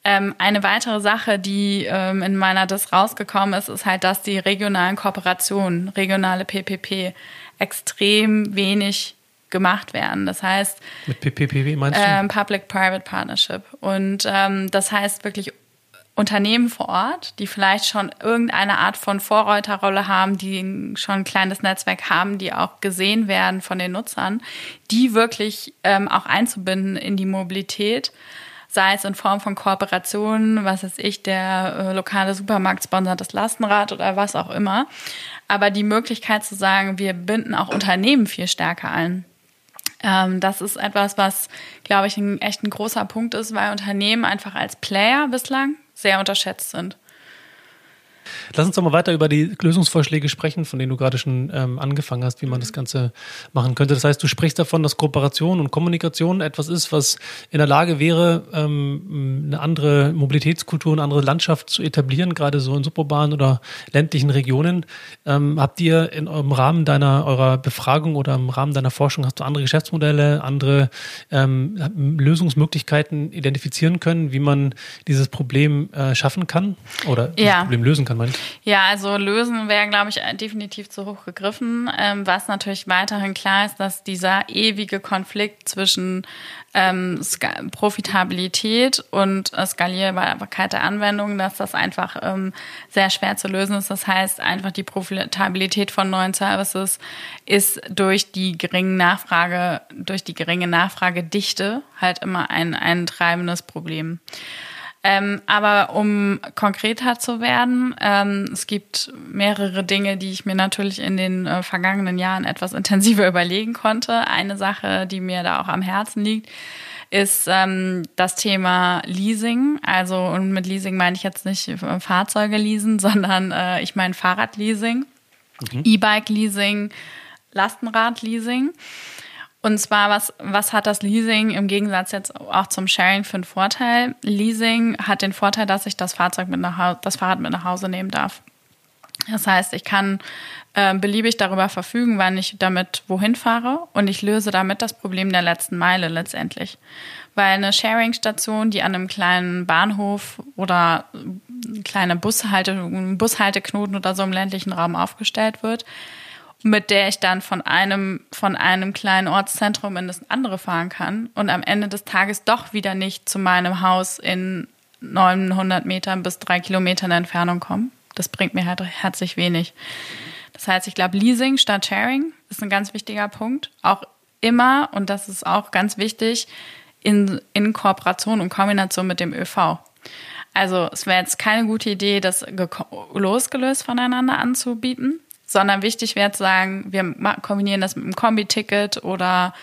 Ähm, eine weitere Sache, die ähm, in meiner Dis rausgekommen ist, ist halt, dass die regionalen Kooperationen, regionale PPP, extrem wenig gemacht werden. Das heißt, mit PPP wie meinst du? Ähm, Public-Private Partnership. Und ähm, das heißt wirklich Unternehmen vor Ort, die vielleicht schon irgendeine Art von Vorreiterrolle haben, die schon ein kleines Netzwerk haben, die auch gesehen werden von den Nutzern, die wirklich ähm, auch einzubinden in die Mobilität sei es in Form von Kooperationen, was weiß ich, der äh, lokale Supermarkt sponsert das Lastenrad oder was auch immer. Aber die Möglichkeit zu sagen, wir binden auch Unternehmen viel stärker ein. Ähm, das ist etwas, was, glaube ich, ein echt ein großer Punkt ist, weil Unternehmen einfach als Player bislang sehr unterschätzt sind. Lass uns doch mal weiter über die Lösungsvorschläge sprechen, von denen du gerade schon ähm, angefangen hast, wie man das Ganze machen könnte. Das heißt, du sprichst davon, dass Kooperation und Kommunikation etwas ist, was in der Lage wäre, ähm, eine andere Mobilitätskultur, eine andere Landschaft zu etablieren, gerade so in suburbanen oder ländlichen Regionen. Ähm, habt ihr in eurem Rahmen deiner eurer Befragung oder im Rahmen deiner Forschung hast du andere Geschäftsmodelle, andere ähm, Lösungsmöglichkeiten identifizieren können, wie man dieses Problem äh, schaffen kann oder ja. Problem lösen kann? Man? Ja, also lösen wäre, glaube ich, definitiv zu hoch gegriffen. Ähm, was natürlich weiterhin klar ist, dass dieser ewige Konflikt zwischen ähm, Profitabilität und äh, Skalierbarkeit der Anwendung, dass das einfach ähm, sehr schwer zu lösen ist. Das heißt, einfach die Profitabilität von neuen Services ist durch die geringe Nachfrage, durch die geringe Nachfragedichte halt immer ein, ein treibendes Problem. Ähm, aber um konkreter zu werden, ähm, es gibt mehrere Dinge, die ich mir natürlich in den äh, vergangenen Jahren etwas intensiver überlegen konnte. Eine Sache, die mir da auch am Herzen liegt, ist ähm, das Thema Leasing. Also, und mit Leasing meine ich jetzt nicht äh, Fahrzeuge leasen, sondern äh, ich meine Fahrradleasing, mhm. E-Bike-Leasing, Lastenrad-Leasing. Und zwar, was, was hat das Leasing im Gegensatz jetzt auch zum Sharing für einen Vorteil? Leasing hat den Vorteil, dass ich das Fahrzeug mit nach Hause, das Fahrrad mit nach Hause nehmen darf. Das heißt, ich kann äh, beliebig darüber verfügen, wann ich damit wohin fahre und ich löse damit das Problem der letzten Meile letztendlich. Weil eine Sharing-Station, die an einem kleinen Bahnhof oder kleine Bushalte, Bushalteknoten oder so im ländlichen Raum aufgestellt wird, mit der ich dann von einem, von einem kleinen Ortszentrum in das andere fahren kann und am Ende des Tages doch wieder nicht zu meinem Haus in 900 Metern bis drei Kilometern Entfernung kommen. Das bringt mir halt herzlich wenig. Das heißt, ich glaube, Leasing statt Sharing ist ein ganz wichtiger Punkt. Auch immer, und das ist auch ganz wichtig, in, in Kooperation und Kombination mit dem ÖV. Also es wäre jetzt keine gute Idee, das losgelöst voneinander anzubieten, sondern wichtig wäre zu sagen, wir kombinieren das mit einem Kombi-Ticket oder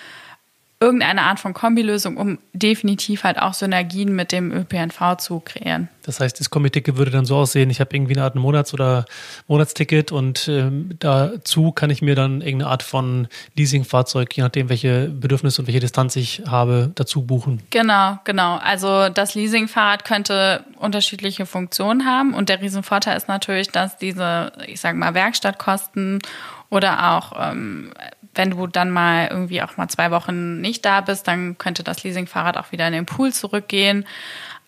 irgendeine Art von Kombilösung, um definitiv halt auch Synergien mit dem ÖPNV zu kreieren. Das heißt, das Kombi-Ticket würde dann so aussehen, ich habe irgendwie eine Art Monats- oder Monatsticket und ähm, dazu kann ich mir dann irgendeine Art von Leasingfahrzeug, je nachdem, welche Bedürfnisse und welche Distanz ich habe, dazu buchen. Genau, genau. Also das Leasingfahrrad könnte unterschiedliche Funktionen haben und der Riesenvorteil ist natürlich, dass diese, ich sage mal, Werkstattkosten oder auch ähm, wenn du dann mal irgendwie auch mal zwei Wochen nicht da bist, dann könnte das Leasingfahrrad auch wieder in den Pool zurückgehen.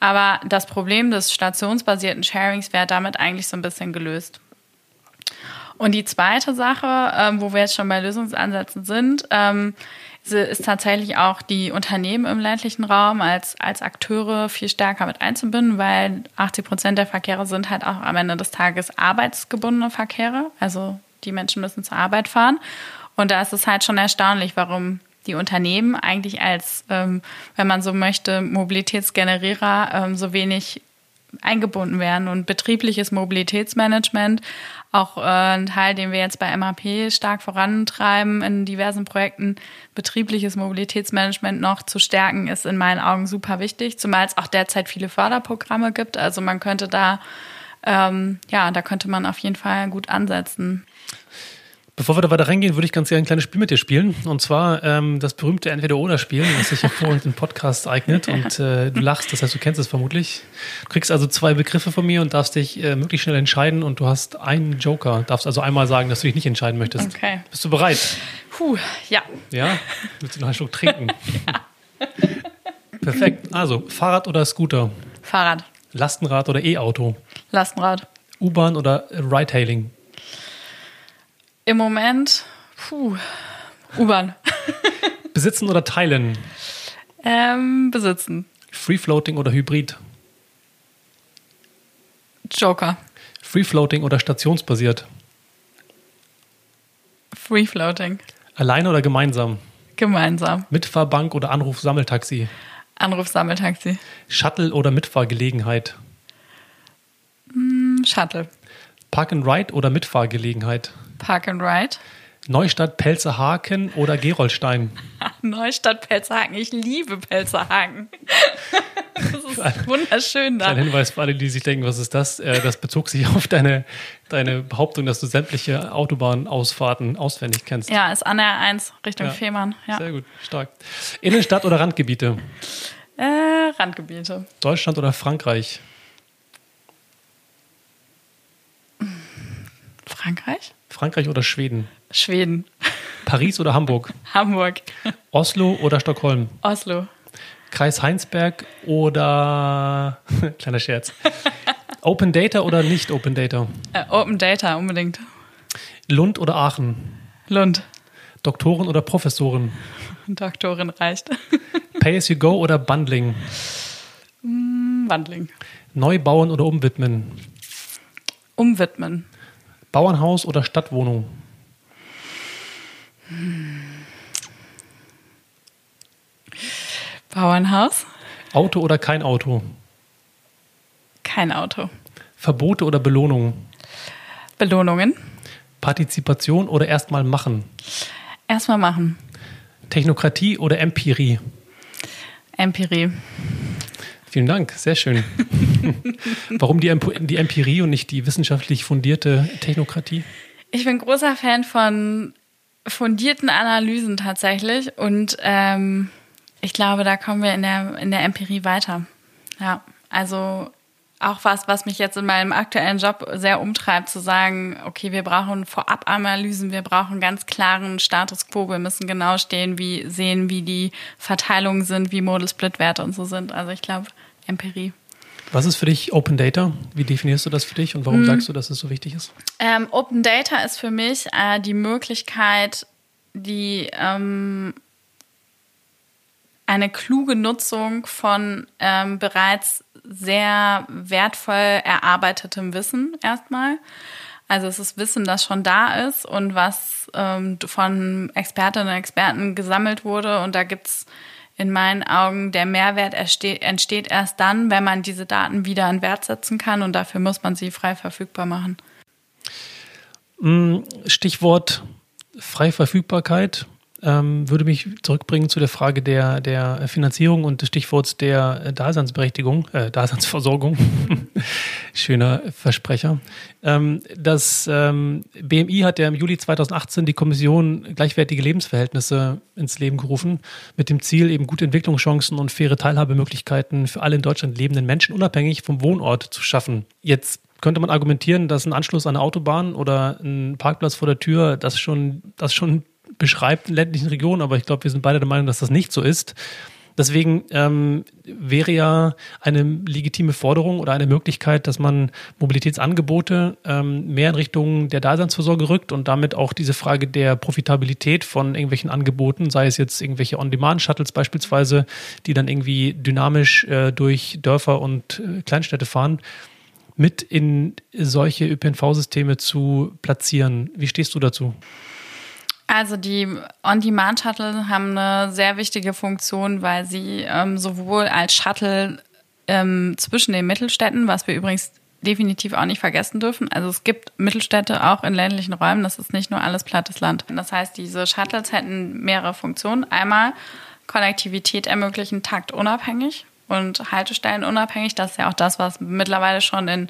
Aber das Problem des stationsbasierten Sharings wäre damit eigentlich so ein bisschen gelöst. Und die zweite Sache, ähm, wo wir jetzt schon bei Lösungsansätzen sind, ähm, ist tatsächlich auch die Unternehmen im ländlichen Raum als, als Akteure viel stärker mit einzubinden, weil 80 Prozent der Verkehre sind halt auch am Ende des Tages arbeitsgebundene Verkehre. Also die Menschen müssen zur Arbeit fahren. Und da ist es halt schon erstaunlich, warum die Unternehmen eigentlich als, ähm, wenn man so möchte, Mobilitätsgenerierer ähm, so wenig eingebunden werden. Und betriebliches Mobilitätsmanagement, auch äh, ein Teil, den wir jetzt bei MAP stark vorantreiben in diversen Projekten, betriebliches Mobilitätsmanagement noch zu stärken, ist in meinen Augen super wichtig, zumal es auch derzeit viele Förderprogramme gibt. Also man könnte da, ähm, ja, da könnte man auf jeden Fall gut ansetzen. Bevor wir da weiter reingehen, würde ich ganz gerne ein kleines Spiel mit dir spielen. Und zwar ähm, das berühmte Entweder-Oder-Spiel, das sich hervorragend im Podcast eignet. Und äh, du lachst, das heißt, du kennst es vermutlich. Du kriegst also zwei Begriffe von mir und darfst dich äh, möglichst schnell entscheiden. Und du hast einen Joker. Darfst also einmal sagen, dass du dich nicht entscheiden möchtest. Okay. Bist du bereit? Puh, ja. Ja? Willst du noch einen Schluck trinken? ja. Perfekt. Also, Fahrrad oder Scooter? Fahrrad. Lastenrad oder E-Auto? Lastenrad. U-Bahn oder Ride-Hailing? Im Moment, puh, U-Bahn. besitzen oder teilen? Ähm, besitzen. Free Floating oder Hybrid? Joker. Free Floating oder stationsbasiert? Free Floating. Alleine oder gemeinsam? Gemeinsam. Mitfahrbank oder Anruf-Sammeltaxi? Anruf-Sammeltaxi. Shuttle oder Mitfahrgelegenheit? Mm, Shuttle. Park and Ride oder Mitfahrgelegenheit? Park and Ride. Neustadt, Pelzerhaken oder Gerolstein? Neustadt, Pelzerhaken. Ich liebe Pelzerhaken. Das ist wunderschön da. Ein Hinweis für alle, die sich denken, was ist das? Äh, das bezog sich auf deine, deine Behauptung, dass du sämtliche Autobahnausfahrten auswendig kennst. Ja, ist an der 1 Richtung ja. Fehmarn. Ja. Sehr gut, stark. Innenstadt oder Randgebiete? Äh, Randgebiete. Deutschland oder Frankreich? Frankreich? Frankreich oder Schweden? Schweden. Paris oder Hamburg? Hamburg. Oslo oder Stockholm? Oslo. Kreis Heinsberg oder kleiner Scherz. Open Data oder nicht Open Data? Äh, Open Data unbedingt. Lund oder Aachen? Lund. Doktoren oder Professoren? Doktorin reicht. Pay as you go oder Bundling? Mm, Bundling. Neu bauen oder umwidmen? Umwidmen. Bauernhaus oder Stadtwohnung? Bauernhaus. Auto oder kein Auto? Kein Auto. Verbote oder Belohnungen? Belohnungen. Partizipation oder erstmal machen? Erstmal machen. Technokratie oder Empirie? Empirie. Vielen Dank, sehr schön. Warum die, die Empirie und nicht die wissenschaftlich fundierte Technokratie? Ich bin großer Fan von fundierten Analysen tatsächlich und ähm, ich glaube, da kommen wir in der, in der Empirie weiter. Ja, also auch was, was mich jetzt in meinem aktuellen Job sehr umtreibt, zu sagen, okay, wir brauchen Vorab-Analysen, wir brauchen ganz klaren Status quo, wir müssen genau stehen, wie sehen, wie die Verteilungen sind, wie Model-Split-Werte und so sind. Also ich glaube, Empirie. Was ist für dich Open Data? Wie definierst du das für dich und warum hm. sagst du, dass es so wichtig ist? Ähm, Open Data ist für mich äh, die Möglichkeit, die ähm, eine kluge Nutzung von ähm, bereits sehr wertvoll erarbeitetem Wissen erstmal. Also es ist Wissen, das schon da ist und was ähm, von Expertinnen und Experten gesammelt wurde. Und da gibt's in meinen Augen, der Mehrwert entsteht erst dann, wenn man diese Daten wieder in Wert setzen kann und dafür muss man sie frei verfügbar machen. Mm, Stichwort Freiverfügbarkeit ähm, würde mich zurückbringen zu der Frage der, der Finanzierung und des Stichworts der Daseinsberechtigung, äh, Daseinsversorgung. Schöner Versprecher. Ähm, das ähm, BMI hat ja im Juli 2018 die Kommission gleichwertige Lebensverhältnisse ins Leben gerufen, mit dem Ziel, eben gute Entwicklungschancen und faire Teilhabemöglichkeiten für alle in Deutschland lebenden Menschen unabhängig vom Wohnort zu schaffen. Jetzt könnte man argumentieren, dass ein Anschluss an eine Autobahn oder ein Parkplatz vor der Tür das schon, das schon beschreibt in ländlichen Regionen, aber ich glaube, wir sind beide der Meinung, dass das nicht so ist. Deswegen ähm, wäre ja eine legitime Forderung oder eine Möglichkeit, dass man Mobilitätsangebote ähm, mehr in Richtung der Daseinsvorsorge rückt und damit auch diese Frage der Profitabilität von irgendwelchen Angeboten, sei es jetzt irgendwelche On-Demand-Shuttles beispielsweise, die dann irgendwie dynamisch äh, durch Dörfer und äh, Kleinstädte fahren, mit in solche ÖPNV-Systeme zu platzieren. Wie stehst du dazu? Also die On-Demand-Shuttle haben eine sehr wichtige Funktion, weil sie ähm, sowohl als Shuttle ähm, zwischen den Mittelstädten, was wir übrigens definitiv auch nicht vergessen dürfen. Also es gibt Mittelstädte auch in ländlichen Räumen, das ist nicht nur alles plattes Land. Das heißt, diese Shuttles hätten mehrere Funktionen. Einmal Konnektivität ermöglichen, taktunabhängig und Haltestellen unabhängig. Das ist ja auch das, was mittlerweile schon in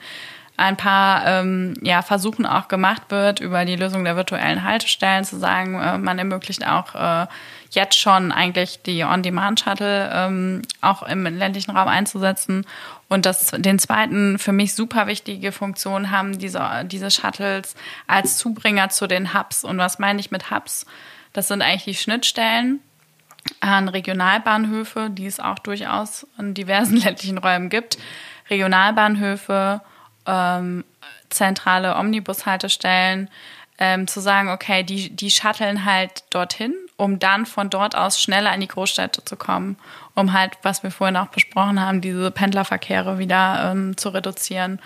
ein paar ähm, ja, Versuchen auch gemacht wird, über die Lösung der virtuellen Haltestellen zu sagen, äh, man ermöglicht auch äh, jetzt schon eigentlich die On-Demand-Shuttle ähm, auch im ländlichen Raum einzusetzen. Und das, den zweiten für mich super wichtige Funktion haben diese, diese Shuttles als Zubringer zu den Hubs. Und was meine ich mit Hubs? Das sind eigentlich die Schnittstellen an Regionalbahnhöfe, die es auch durchaus in diversen ländlichen Räumen gibt. Regionalbahnhöfe, ähm, zentrale Omnibushaltestellen, ähm, zu sagen, okay, die, die shutteln halt dorthin, um dann von dort aus schneller in die Großstädte zu kommen, um halt, was wir vorhin auch besprochen haben, diese Pendlerverkehre wieder ähm, zu reduzieren.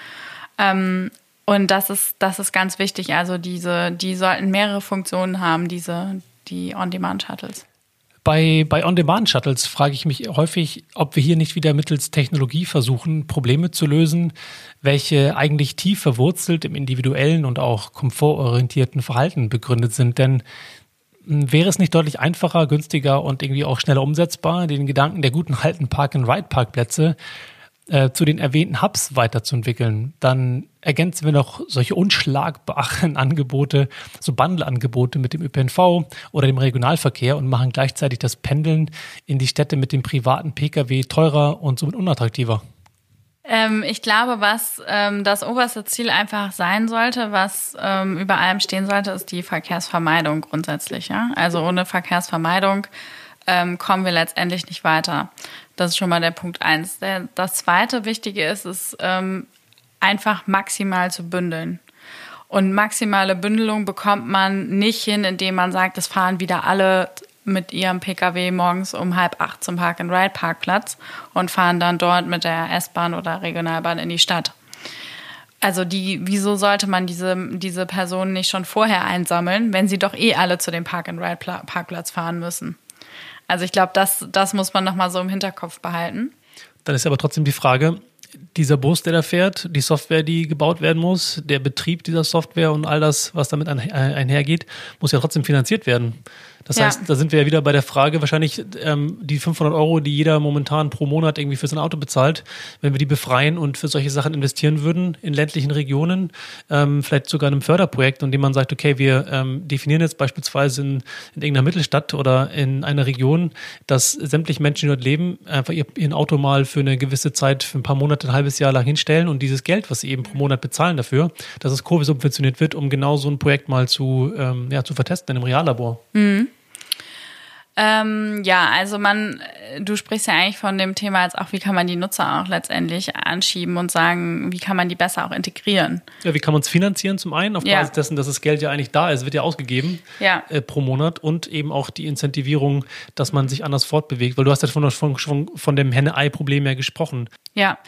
Ähm, und das ist, das ist ganz wichtig. Also diese, die sollten mehrere Funktionen haben, diese, die On-Demand-Shuttles. Bei, bei On-Demand-Shuttles frage ich mich häufig, ob wir hier nicht wieder mittels Technologie versuchen, Probleme zu lösen, welche eigentlich tief verwurzelt im individuellen und auch komfortorientierten Verhalten begründet sind. Denn hm, wäre es nicht deutlich einfacher, günstiger und irgendwie auch schneller umsetzbar, den Gedanken der guten alten Park-and-Ride-Parkplätze äh, zu den erwähnten Hubs weiterzuentwickeln. Dann ergänzen wir noch solche unschlagbaren Angebote, so Bundle-Angebote mit dem ÖPNV oder dem Regionalverkehr und machen gleichzeitig das Pendeln in die Städte mit dem privaten Pkw teurer und somit unattraktiver. Ähm, ich glaube, was ähm, das oberste Ziel einfach sein sollte, was ähm, über allem stehen sollte, ist die Verkehrsvermeidung grundsätzlich. Ja? Also ohne Verkehrsvermeidung ähm, kommen wir letztendlich nicht weiter. Das ist schon mal der Punkt eins. Der, das zweite Wichtige ist, ist ähm, einfach maximal zu bündeln. Und maximale Bündelung bekommt man nicht hin, indem man sagt, es fahren wieder alle mit ihrem Pkw morgens um halb acht zum Park-and-Ride-Parkplatz und fahren dann dort mit der S-Bahn oder Regionalbahn in die Stadt. Also die, wieso sollte man diese, diese Personen nicht schon vorher einsammeln, wenn sie doch eh alle zu dem Park-and-Ride-Parkplatz fahren müssen? Also ich glaube, das, das muss man nochmal so im Hinterkopf behalten. Dann ist aber trotzdem die Frage, dieser Bus, der da fährt, die Software, die gebaut werden muss, der Betrieb dieser Software und all das, was damit einhergeht, muss ja trotzdem finanziert werden. Das ja. heißt, da sind wir ja wieder bei der Frage, wahrscheinlich ähm, die 500 Euro, die jeder momentan pro Monat irgendwie für sein Auto bezahlt, wenn wir die befreien und für solche Sachen investieren würden in ländlichen Regionen, ähm, vielleicht sogar in einem Förderprojekt, in dem man sagt, okay, wir ähm, definieren jetzt beispielsweise in, in irgendeiner Mittelstadt oder in einer Region, dass sämtliche Menschen, die dort leben, einfach ihr, ihr Auto mal für eine gewisse Zeit, für ein paar Monate, ein halbes Jahr lang hinstellen und dieses Geld, was sie eben pro Monat bezahlen dafür, dass es Kurve subventioniert wird, um genau so ein Projekt mal zu, ähm, ja, zu vertesten in einem Reallabor. Mhm. Ähm, ja, also man, du sprichst ja eigentlich von dem Thema als auch, wie kann man die Nutzer auch letztendlich anschieben und sagen, wie kann man die besser auch integrieren. Ja, wie kann man es finanzieren zum einen, auf ja. Basis dessen, dass das Geld ja eigentlich da ist, wird ja ausgegeben ja. Äh, pro Monat und eben auch die Incentivierung, dass man sich anders fortbewegt, weil du hast ja von, von, von dem Henne-Ei-Problem ja gesprochen. Ja.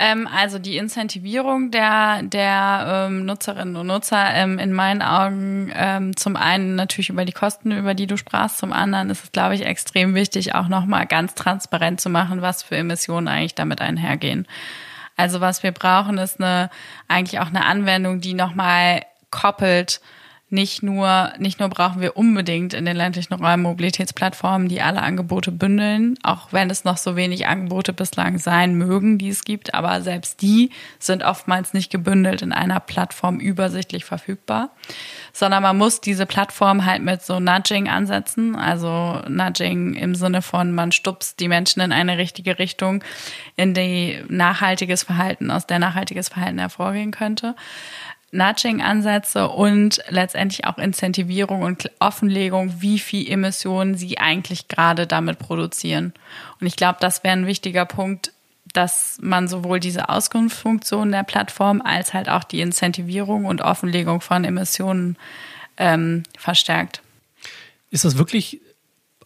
Ähm, also die Incentivierung der, der ähm, Nutzerinnen und Nutzer ähm, in meinen Augen ähm, zum einen natürlich über die Kosten, über die du sprachst, zum anderen ist es, glaube ich, extrem wichtig, auch nochmal ganz transparent zu machen, was für Emissionen eigentlich damit einhergehen. Also was wir brauchen, ist eine eigentlich auch eine Anwendung, die nochmal koppelt nicht nur, nicht nur brauchen wir unbedingt in den ländlichen Räumen Mobilitätsplattformen, die alle Angebote bündeln, auch wenn es noch so wenig Angebote bislang sein mögen, die es gibt, aber selbst die sind oftmals nicht gebündelt in einer Plattform übersichtlich verfügbar, sondern man muss diese Plattform halt mit so Nudging ansetzen, also Nudging im Sinne von, man stupst die Menschen in eine richtige Richtung, in die nachhaltiges Verhalten, aus der nachhaltiges Verhalten hervorgehen könnte. Nudging-Ansätze und letztendlich auch Incentivierung und Offenlegung, wie viel Emissionen sie eigentlich gerade damit produzieren. Und ich glaube, das wäre ein wichtiger Punkt, dass man sowohl diese Auskunftsfunktion der Plattform als halt auch die Incentivierung und Offenlegung von Emissionen ähm, verstärkt. Ist das wirklich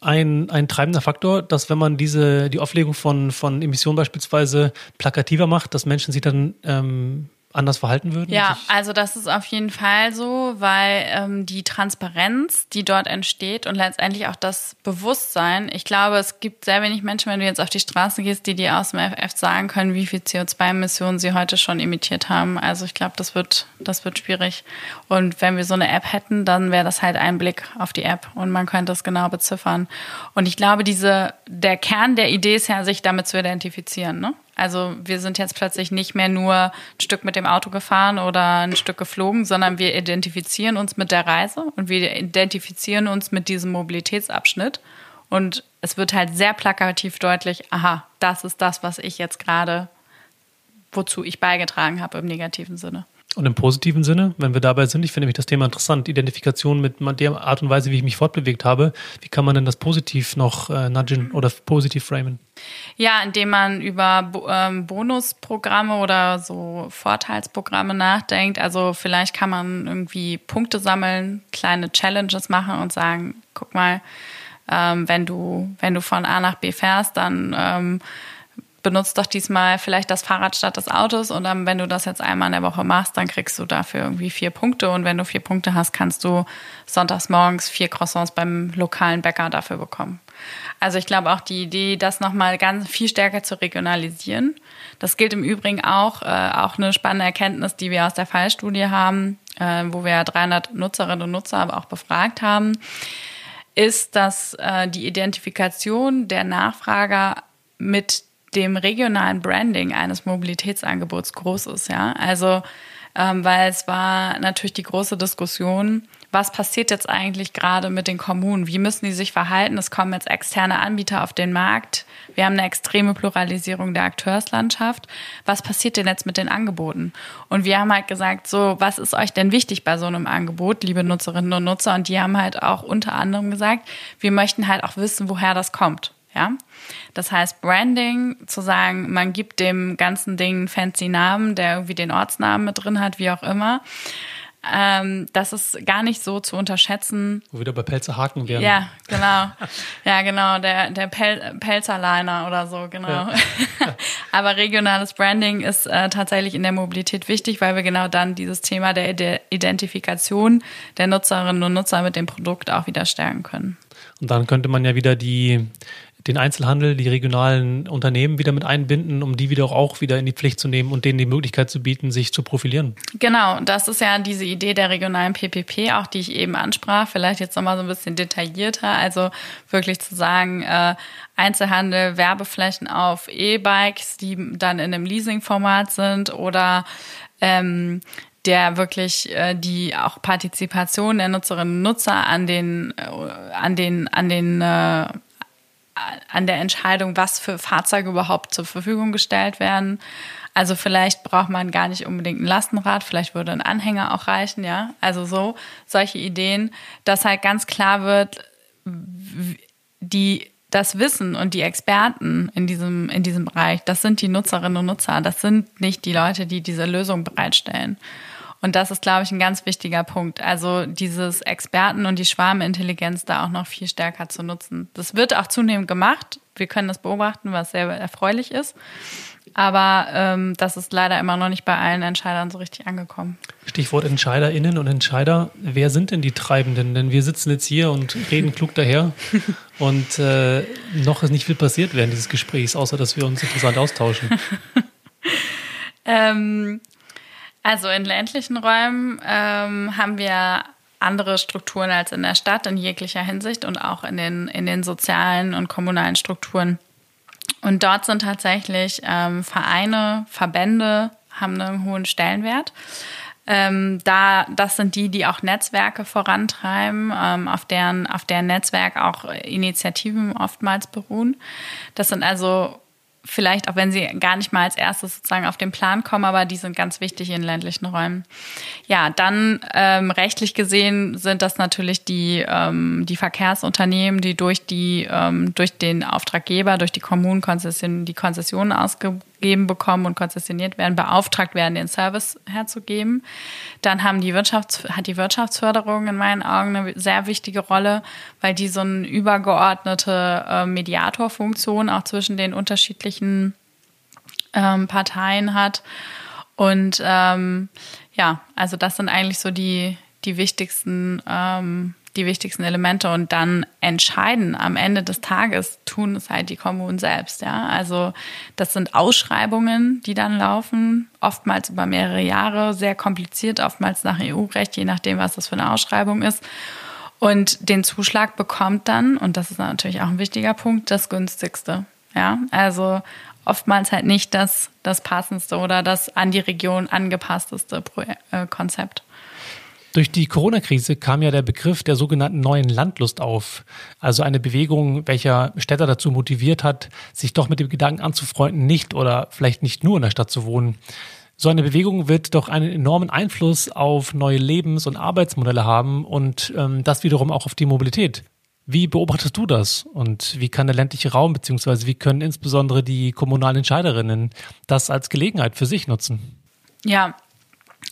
ein, ein treibender Faktor, dass wenn man diese die Offenlegung von, von Emissionen beispielsweise plakativer macht, dass Menschen sich dann ähm, anders verhalten würden? Ja, also das ist auf jeden Fall so, weil ähm, die Transparenz, die dort entsteht und letztendlich auch das Bewusstsein, ich glaube, es gibt sehr wenig Menschen, wenn du jetzt auf die Straße gehst, die dir aus dem FF sagen können, wie viel CO2-Emissionen sie heute schon emittiert haben. Also ich glaube, das wird, das wird schwierig. Und wenn wir so eine App hätten, dann wäre das halt ein Blick auf die App und man könnte es genau beziffern. Und ich glaube, diese, der Kern der Idee ist ja, sich damit zu identifizieren. Ne? Also wir sind jetzt plötzlich nicht mehr nur ein Stück mit dem Auto gefahren oder ein Stück geflogen, sondern wir identifizieren uns mit der Reise und wir identifizieren uns mit diesem Mobilitätsabschnitt. Und es wird halt sehr plakativ deutlich, aha, das ist das, was ich jetzt gerade, wozu ich beigetragen habe im negativen Sinne. Und im positiven Sinne, wenn wir dabei sind, ich finde nämlich das Thema interessant, Identifikation mit der Art und Weise, wie ich mich fortbewegt habe. Wie kann man denn das positiv noch äh, nudgen oder positiv framen? Ja, indem man über ähm, Bonusprogramme oder so Vorteilsprogramme nachdenkt. Also vielleicht kann man irgendwie Punkte sammeln, kleine Challenges machen und sagen, guck mal, ähm, wenn du, wenn du von A nach B fährst, dann ähm, benutzt doch diesmal vielleicht das Fahrrad statt des Autos und dann, wenn du das jetzt einmal in der Woche machst, dann kriegst du dafür irgendwie vier Punkte und wenn du vier Punkte hast, kannst du sonntags morgens vier Croissants beim lokalen Bäcker dafür bekommen. Also ich glaube auch die Idee, das nochmal ganz viel stärker zu regionalisieren. Das gilt im Übrigen auch, äh, auch eine spannende Erkenntnis, die wir aus der Fallstudie haben, äh, wo wir 300 Nutzerinnen und Nutzer aber auch befragt haben, ist, dass äh, die Identifikation der Nachfrager mit dem regionalen Branding eines Mobilitätsangebots groß ist, ja. Also, ähm, weil es war natürlich die große Diskussion, was passiert jetzt eigentlich gerade mit den Kommunen? Wie müssen die sich verhalten? Es kommen jetzt externe Anbieter auf den Markt. Wir haben eine extreme Pluralisierung der Akteurslandschaft. Was passiert denn jetzt mit den Angeboten? Und wir haben halt gesagt, so, was ist euch denn wichtig bei so einem Angebot, liebe Nutzerinnen und Nutzer? Und die haben halt auch unter anderem gesagt, wir möchten halt auch wissen, woher das kommt. Ja, das heißt Branding, zu sagen, man gibt dem ganzen Ding einen fancy Namen, der irgendwie den Ortsnamen mit drin hat, wie auch immer. Ähm, das ist gar nicht so zu unterschätzen. Wo wieder bei Pelzer Haken wären. Ja, genau. Ja, genau, der, der Pel Pelzerliner oder so, genau. Ja. Aber regionales Branding ist äh, tatsächlich in der Mobilität wichtig, weil wir genau dann dieses Thema der Identifikation der Nutzerinnen und Nutzer mit dem Produkt auch wieder stärken können. Und dann könnte man ja wieder die den Einzelhandel, die regionalen Unternehmen wieder mit einbinden, um die wieder auch wieder in die Pflicht zu nehmen und denen die Möglichkeit zu bieten, sich zu profilieren. Genau, das ist ja diese Idee der regionalen PPP, auch die ich eben ansprach, vielleicht jetzt nochmal so ein bisschen detaillierter, also wirklich zu sagen, äh, Einzelhandel, Werbeflächen auf E-Bikes, die dann in einem Leasing-Format sind oder ähm, der wirklich äh, die auch Partizipation der Nutzerinnen und Nutzer an den äh, an den an den äh, an der Entscheidung, was für Fahrzeuge überhaupt zur Verfügung gestellt werden. Also vielleicht braucht man gar nicht unbedingt ein Lastenrad, vielleicht würde ein Anhänger auch reichen, ja. Also so solche Ideen, dass halt ganz klar wird, die das Wissen und die Experten in diesem, in diesem Bereich, das sind die Nutzerinnen und Nutzer. Das sind nicht die Leute, die diese Lösung bereitstellen. Und das ist, glaube ich, ein ganz wichtiger Punkt. Also dieses Experten und die Schwarmintelligenz da auch noch viel stärker zu nutzen. Das wird auch zunehmend gemacht. Wir können das beobachten, was sehr erfreulich ist. Aber ähm, das ist leider immer noch nicht bei allen Entscheidern so richtig angekommen. Stichwort EntscheiderInnen und Entscheider. Wer sind denn die Treibenden? Denn wir sitzen jetzt hier und reden klug daher. und äh, noch ist nicht viel passiert während dieses Gesprächs, außer dass wir uns interessant austauschen. ähm, also in ländlichen Räumen ähm, haben wir andere Strukturen als in der Stadt in jeglicher Hinsicht und auch in den, in den sozialen und kommunalen Strukturen. Und dort sind tatsächlich ähm, Vereine, Verbände haben einen hohen Stellenwert. Ähm, da, das sind die, die auch Netzwerke vorantreiben, ähm, auf deren, auf deren Netzwerk auch Initiativen oftmals beruhen. Das sind also vielleicht auch wenn sie gar nicht mal als erstes sozusagen auf den Plan kommen, aber die sind ganz wichtig in ländlichen Räumen. Ja, dann ähm, rechtlich gesehen sind das natürlich die, ähm, die Verkehrsunternehmen, die durch die ähm, durch den Auftraggeber, durch die Kommunenkonzession die Konzessionen ausgeben gegeben bekommen und konzessioniert werden, beauftragt werden, den Service herzugeben. Dann haben die Wirtschafts-, hat die Wirtschaftsförderung in meinen Augen eine sehr wichtige Rolle, weil die so eine übergeordnete äh, Mediatorfunktion auch zwischen den unterschiedlichen ähm, Parteien hat. Und ähm, ja, also das sind eigentlich so die, die wichtigsten ähm, die wichtigsten Elemente und dann entscheiden am Ende des Tages tun es halt die Kommunen selbst, ja. Also das sind Ausschreibungen, die dann laufen, oftmals über mehrere Jahre, sehr kompliziert, oftmals nach EU-Recht, je nachdem, was das für eine Ausschreibung ist. Und den Zuschlag bekommt dann, und das ist natürlich auch ein wichtiger Punkt, das günstigste. Ja, also oftmals halt nicht das, das passendste oder das an die Region angepassteste äh, Konzept. Durch die Corona-Krise kam ja der Begriff der sogenannten neuen Landlust auf. Also eine Bewegung, welcher Städter dazu motiviert hat, sich doch mit dem Gedanken anzufreunden, nicht oder vielleicht nicht nur in der Stadt zu wohnen. So eine Bewegung wird doch einen enormen Einfluss auf neue Lebens- und Arbeitsmodelle haben und ähm, das wiederum auch auf die Mobilität. Wie beobachtest du das und wie kann der ländliche Raum beziehungsweise wie können insbesondere die kommunalen Entscheiderinnen das als Gelegenheit für sich nutzen? Ja,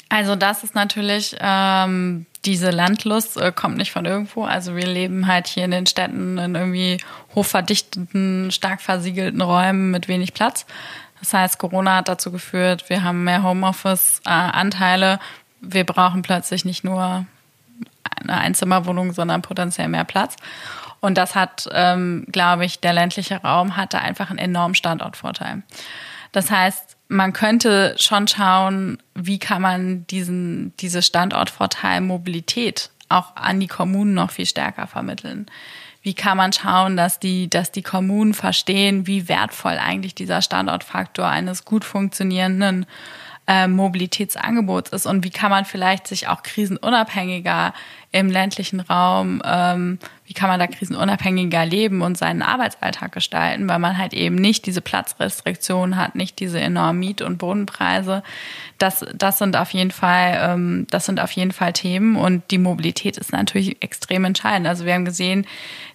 also das ist natürlich, ähm, diese Landlust äh, kommt nicht von irgendwo. Also wir leben halt hier in den Städten in irgendwie hochverdichteten, stark versiegelten Räumen mit wenig Platz. Das heißt, Corona hat dazu geführt, wir haben mehr Homeoffice-Anteile. Wir brauchen plötzlich nicht nur eine Einzimmerwohnung, sondern potenziell mehr Platz. Und das hat, ähm, glaube ich, der ländliche Raum hatte einfach einen enormen Standortvorteil. Das heißt, man könnte schon schauen, wie kann man diesen, diese Standortvorteil Mobilität auch an die Kommunen noch viel stärker vermitteln. Wie kann man schauen, dass die, dass die Kommunen verstehen, wie wertvoll eigentlich dieser Standortfaktor eines gut funktionierenden äh, Mobilitätsangebots ist und wie kann man vielleicht sich auch krisenunabhängiger im ländlichen Raum, ähm, wie kann man da krisenunabhängiger leben und seinen Arbeitsalltag gestalten, weil man halt eben nicht diese Platzrestriktionen hat, nicht diese enormen Miet- und Bodenpreise. Das, das sind auf jeden Fall, ähm, das sind auf jeden Fall Themen und die Mobilität ist natürlich extrem entscheidend. Also wir haben gesehen,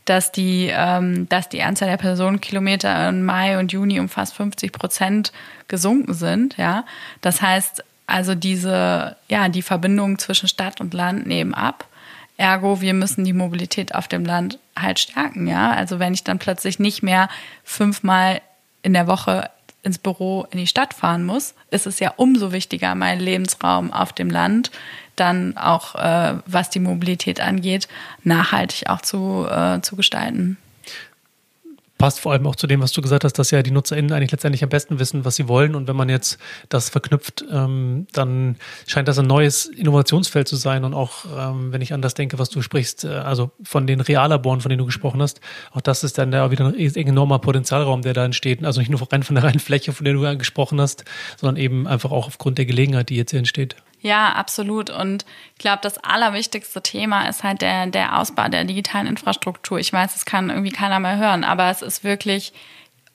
dass die, ähm, dass die Anzahl der Personenkilometer im Mai und Juni um fast 50 Prozent gesunken sind. Ja, das heißt also diese, ja, die Verbindung zwischen Stadt und Land nehmen ab. Ergo, wir müssen die Mobilität auf dem Land halt stärken, ja. Also wenn ich dann plötzlich nicht mehr fünfmal in der Woche ins Büro in die Stadt fahren muss, ist es ja umso wichtiger, meinen Lebensraum auf dem Land dann auch, äh, was die Mobilität angeht, nachhaltig auch zu, äh, zu gestalten passt vor allem auch zu dem, was du gesagt hast, dass ja die NutzerInnen eigentlich letztendlich am besten wissen, was sie wollen. Und wenn man jetzt das verknüpft, ähm, dann scheint das ein neues Innovationsfeld zu sein. Und auch, ähm, wenn ich an das denke, was du sprichst, äh, also von den Reallaboren, von denen du gesprochen hast, auch das ist dann da wieder ein enormer Potenzialraum, der da entsteht. Also nicht nur rein von der reinen Fläche, von der du gesprochen hast, sondern eben einfach auch aufgrund der Gelegenheit, die jetzt hier entsteht. Ja, absolut. Und ich glaube, das allerwichtigste Thema ist halt der, der Ausbau der digitalen Infrastruktur. Ich weiß, das kann irgendwie keiner mehr hören, aber es ist wirklich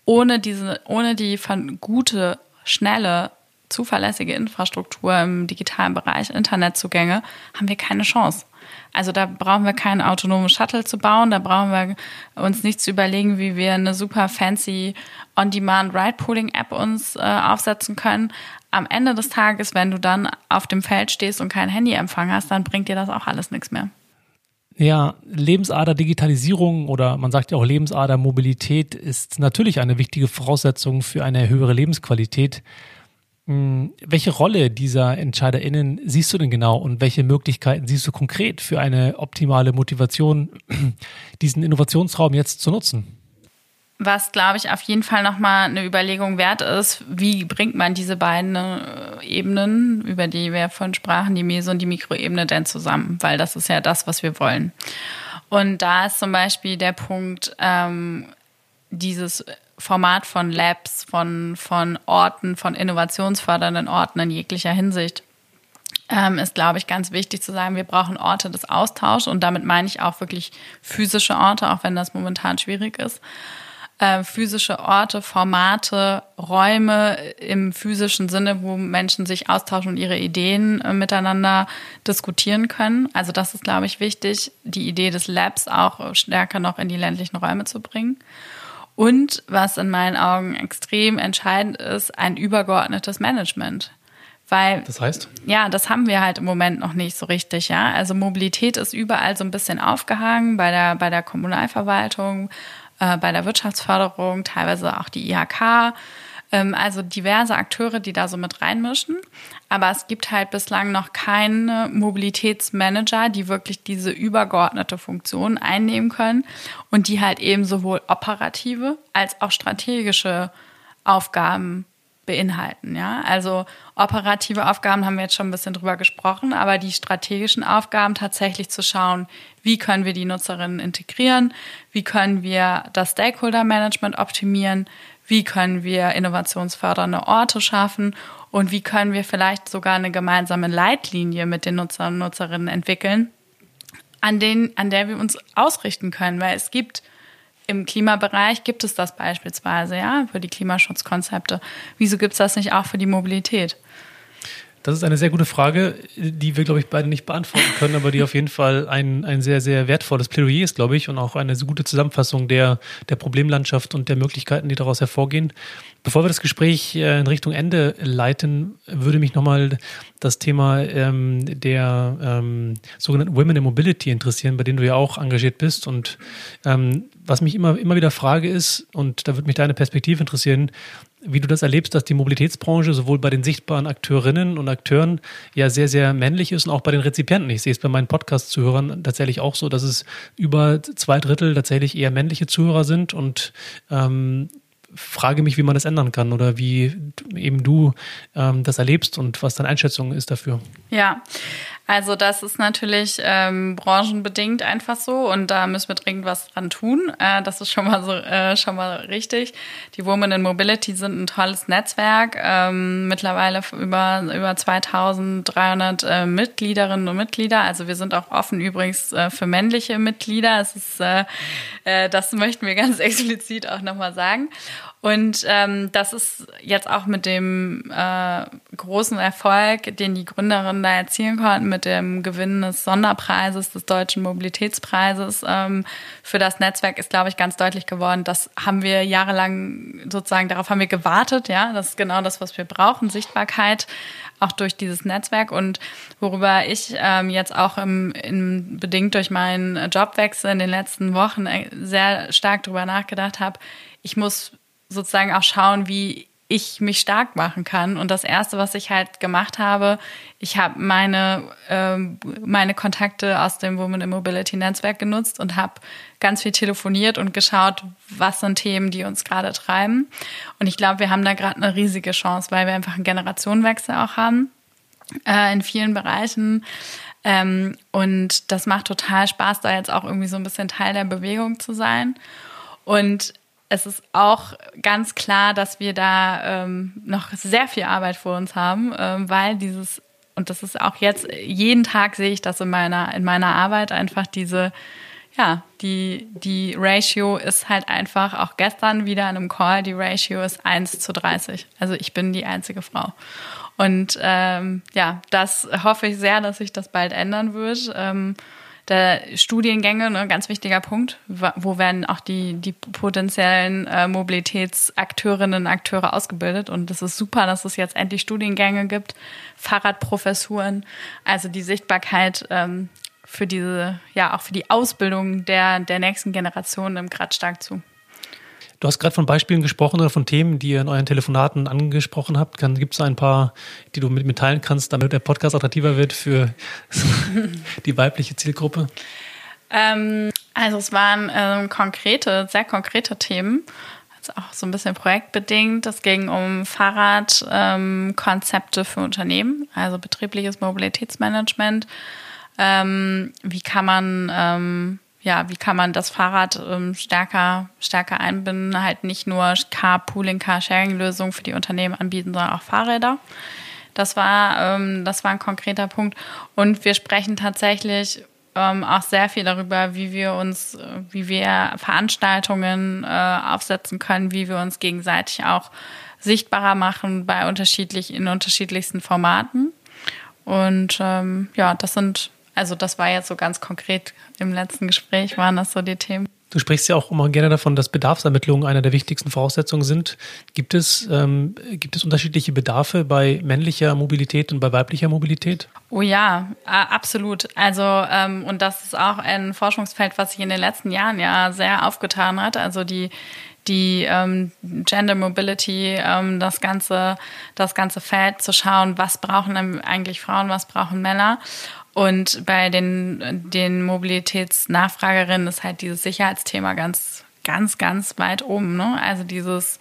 ohne diese, ohne die von gute, schnelle, zuverlässige Infrastruktur im digitalen Bereich, Internetzugänge, haben wir keine Chance. Also da brauchen wir keinen autonomen Shuttle zu bauen, da brauchen wir uns nicht zu überlegen, wie wir eine super fancy On-Demand Ride-Pooling-App uns äh, aufsetzen können. Am Ende des Tages, wenn du dann auf dem Feld stehst und kein Handyempfang hast, dann bringt dir das auch alles nichts mehr. Ja, Lebensader Digitalisierung oder man sagt ja auch Lebensader Mobilität ist natürlich eine wichtige Voraussetzung für eine höhere Lebensqualität. Hm, welche Rolle dieser EntscheiderInnen siehst du denn genau und welche Möglichkeiten siehst du konkret für eine optimale Motivation, diesen Innovationsraum jetzt zu nutzen? Was, glaube ich, auf jeden Fall nochmal eine Überlegung wert ist, wie bringt man diese beiden äh, Ebenen, über die wir vorhin sprachen, die Meso- und die Mikroebene, denn zusammen? Weil das ist ja das, was wir wollen. Und da ist zum Beispiel der Punkt, ähm, dieses Format von Labs, von, von Orten, von innovationsfördernden Orten in jeglicher Hinsicht ähm, ist, glaube ich, ganz wichtig zu sagen, wir brauchen Orte des Austauschs und damit meine ich auch wirklich physische Orte, auch wenn das momentan schwierig ist. Äh, physische Orte, Formate, Räume im physischen Sinne, wo Menschen sich austauschen und ihre Ideen äh, miteinander diskutieren können. Also das ist, glaube ich, wichtig, die Idee des Labs auch stärker noch in die ländlichen Räume zu bringen. Und was in meinen Augen extrem entscheidend ist, ein übergeordnetes Management. Weil, das heißt? Ja, das haben wir halt im Moment noch nicht so richtig, ja. Also Mobilität ist überall so ein bisschen aufgehangen, bei der, bei der Kommunalverwaltung, äh, bei der Wirtschaftsförderung, teilweise auch die IHK. Ähm, also diverse Akteure, die da so mit reinmischen. Aber es gibt halt bislang noch keine Mobilitätsmanager, die wirklich diese übergeordnete Funktion einnehmen können und die halt eben sowohl operative als auch strategische Aufgaben beinhalten. Ja? Also operative Aufgaben haben wir jetzt schon ein bisschen drüber gesprochen, aber die strategischen Aufgaben tatsächlich zu schauen, wie können wir die Nutzerinnen integrieren, wie können wir das Stakeholder Management optimieren, wie können wir innovationsfördernde Orte schaffen und wie können wir vielleicht sogar eine gemeinsame Leitlinie mit den Nutzern und Nutzerinnen entwickeln, an, denen, an der wir uns ausrichten können, weil es gibt im Klimabereich gibt es das beispielsweise, ja, für die Klimaschutzkonzepte. Wieso gibt es das nicht auch für die Mobilität? Das ist eine sehr gute Frage, die wir, glaube ich, beide nicht beantworten können, aber die auf jeden Fall ein, ein sehr, sehr wertvolles Plädoyer ist, glaube ich, und auch eine gute Zusammenfassung der, der Problemlandschaft und der Möglichkeiten, die daraus hervorgehen. Bevor wir das Gespräch äh, in Richtung Ende leiten, würde mich nochmal das Thema ähm, der ähm, sogenannten Women in Mobility interessieren, bei denen du ja auch engagiert bist. Und ähm, was mich immer, immer wieder frage ist, und da würde mich deine Perspektive interessieren, wie du das erlebst, dass die Mobilitätsbranche sowohl bei den sichtbaren Akteurinnen und Akteuren ja sehr, sehr männlich ist und auch bei den Rezipienten. Ich sehe es bei meinen Podcast-Zuhörern tatsächlich auch so, dass es über zwei Drittel tatsächlich eher männliche Zuhörer sind und ähm, frage mich, wie man das ändern kann oder wie eben du ähm, das erlebst und was deine Einschätzung ist dafür. Ja, also das ist natürlich ähm, branchenbedingt einfach so und da müssen wir dringend was dran tun. Äh, das ist schon mal so äh, schon mal richtig. Die Women in Mobility sind ein tolles Netzwerk, ähm, mittlerweile über über 2.300 äh, Mitgliederinnen und Mitglieder. Also wir sind auch offen übrigens äh, für männliche Mitglieder. Es ist äh, äh, das möchten wir ganz explizit auch nochmal sagen. Und ähm, das ist jetzt auch mit dem äh, großen Erfolg, den die Gründerinnen da erzielen konnten, mit dem Gewinn des Sonderpreises, des Deutschen Mobilitätspreises ähm, für das Netzwerk, ist, glaube ich, ganz deutlich geworden. Das haben wir jahrelang sozusagen, darauf haben wir gewartet. Ja, das ist genau das, was wir brauchen, Sichtbarkeit auch durch dieses Netzwerk und worüber ich ähm, jetzt auch im, im, bedingt durch meinen Jobwechsel in den letzten Wochen äh, sehr stark drüber nachgedacht habe. Ich muss sozusagen auch schauen, wie ich mich stark machen kann. Und das Erste, was ich halt gemacht habe, ich habe meine, ähm, meine Kontakte aus dem Women in Mobility Netzwerk genutzt und habe ganz viel telefoniert und geschaut, was sind Themen, die uns gerade treiben. Und ich glaube, wir haben da gerade eine riesige Chance, weil wir einfach einen Generationenwechsel auch haben äh, in vielen Bereichen. Ähm, und das macht total Spaß, da jetzt auch irgendwie so ein bisschen Teil der Bewegung zu sein. Und es ist auch ganz klar, dass wir da ähm, noch sehr viel Arbeit vor uns haben, ähm, weil dieses, und das ist auch jetzt, jeden Tag sehe ich das in meiner, in meiner Arbeit einfach diese, ja, die, die Ratio ist halt einfach, auch gestern wieder in einem Call, die Ratio ist 1 zu 30. Also ich bin die einzige Frau. Und ähm, ja, das hoffe ich sehr, dass sich das bald ändern wird. Ähm, der Studiengänge, ne, ganz wichtiger Punkt. Wo werden auch die, die potenziellen äh, Mobilitätsakteurinnen und Akteure ausgebildet? Und das ist super, dass es jetzt endlich Studiengänge gibt, Fahrradprofessuren, also die Sichtbarkeit ähm, für diese, ja, auch für die Ausbildung der, der nächsten Generation nimmt gerade stark zu. Du hast gerade von Beispielen gesprochen oder von Themen, die ihr in euren Telefonaten angesprochen habt. Gibt es ein paar, die du mit mir teilen kannst, damit der Podcast attraktiver wird für die weibliche Zielgruppe? Ähm, also es waren ähm, konkrete, sehr konkrete Themen. Also auch so ein bisschen projektbedingt. Es ging um Fahrradkonzepte ähm, für Unternehmen, also betriebliches Mobilitätsmanagement. Ähm, wie kann man ähm, ja, wie kann man das Fahrrad ähm, stärker, stärker einbinden, halt nicht nur Carpooling, Carsharing-Lösungen für die Unternehmen anbieten, sondern auch Fahrräder. Das war, ähm, das war ein konkreter Punkt. Und wir sprechen tatsächlich ähm, auch sehr viel darüber, wie wir uns, äh, wie wir Veranstaltungen äh, aufsetzen können, wie wir uns gegenseitig auch sichtbarer machen bei unterschiedlich, in unterschiedlichsten Formaten. Und ähm, ja, das sind also das war jetzt so ganz konkret im letzten Gespräch, waren das so die Themen. Du sprichst ja auch immer gerne davon, dass Bedarfsermittlungen eine der wichtigsten Voraussetzungen sind. Gibt es, ähm, gibt es unterschiedliche Bedarfe bei männlicher Mobilität und bei weiblicher Mobilität? Oh ja, absolut. Also, ähm, und das ist auch ein Forschungsfeld, was sich in den letzten Jahren ja sehr aufgetan hat. Also die die ähm, Gender Mobility, ähm, das ganze, das ganze Feld zu schauen, was brauchen eigentlich Frauen, was brauchen Männer. Und bei den, den Mobilitätsnachfragerinnen ist halt dieses Sicherheitsthema ganz, ganz, ganz weit oben. Ne? Also dieses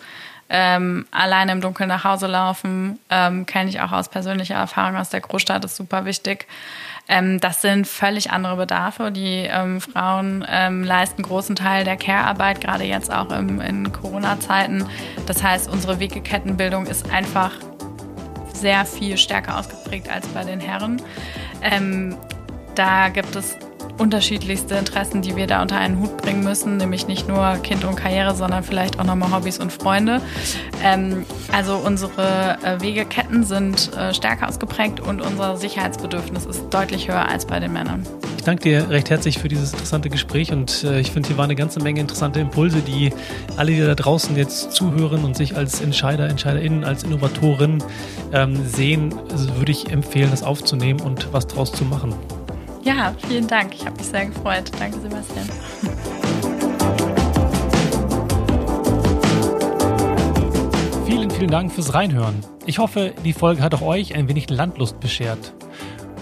ähm, alleine im Dunkeln nach Hause laufen, ähm, kenne ich auch aus persönlicher Erfahrung aus der Großstadt, ist super wichtig. Ähm, das sind völlig andere Bedarfe. Die ähm, Frauen ähm, leisten großen Teil der Care-Arbeit, gerade jetzt auch im, in Corona-Zeiten. Das heißt, unsere Wegekettenbildung ist einfach sehr viel stärker ausgeprägt als bei den Herren. Ähm, da gibt es unterschiedlichste Interessen, die wir da unter einen Hut bringen müssen, nämlich nicht nur Kind und Karriere, sondern vielleicht auch nochmal Hobbys und Freunde. Ähm, also unsere äh, Wegeketten sind äh, stärker ausgeprägt und unser Sicherheitsbedürfnis ist deutlich höher als bei den Männern. Ich danke dir recht herzlich für dieses interessante Gespräch und äh, ich finde, hier war eine ganze Menge interessante Impulse, die alle, die da draußen jetzt zuhören und sich als Entscheider, EntscheiderInnen, als Innovatorin ähm, sehen, also würde ich empfehlen, das aufzunehmen und was draus zu machen. Ja, vielen Dank. Ich habe mich sehr gefreut. Danke, Sebastian. Vielen, vielen Dank fürs Reinhören. Ich hoffe, die Folge hat auch euch ein wenig Landlust beschert.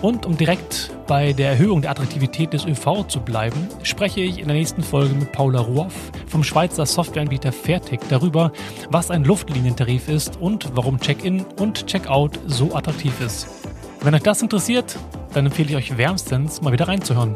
Und um direkt bei der Erhöhung der Attraktivität des ÖV zu bleiben, spreche ich in der nächsten Folge mit Paula Ruoff vom Schweizer Softwareanbieter Fairtech darüber, was ein Luftlinientarif ist und warum Check-in und Check-out so attraktiv ist. Wenn euch das interessiert, dann empfehle ich euch wärmstens mal wieder reinzuhören.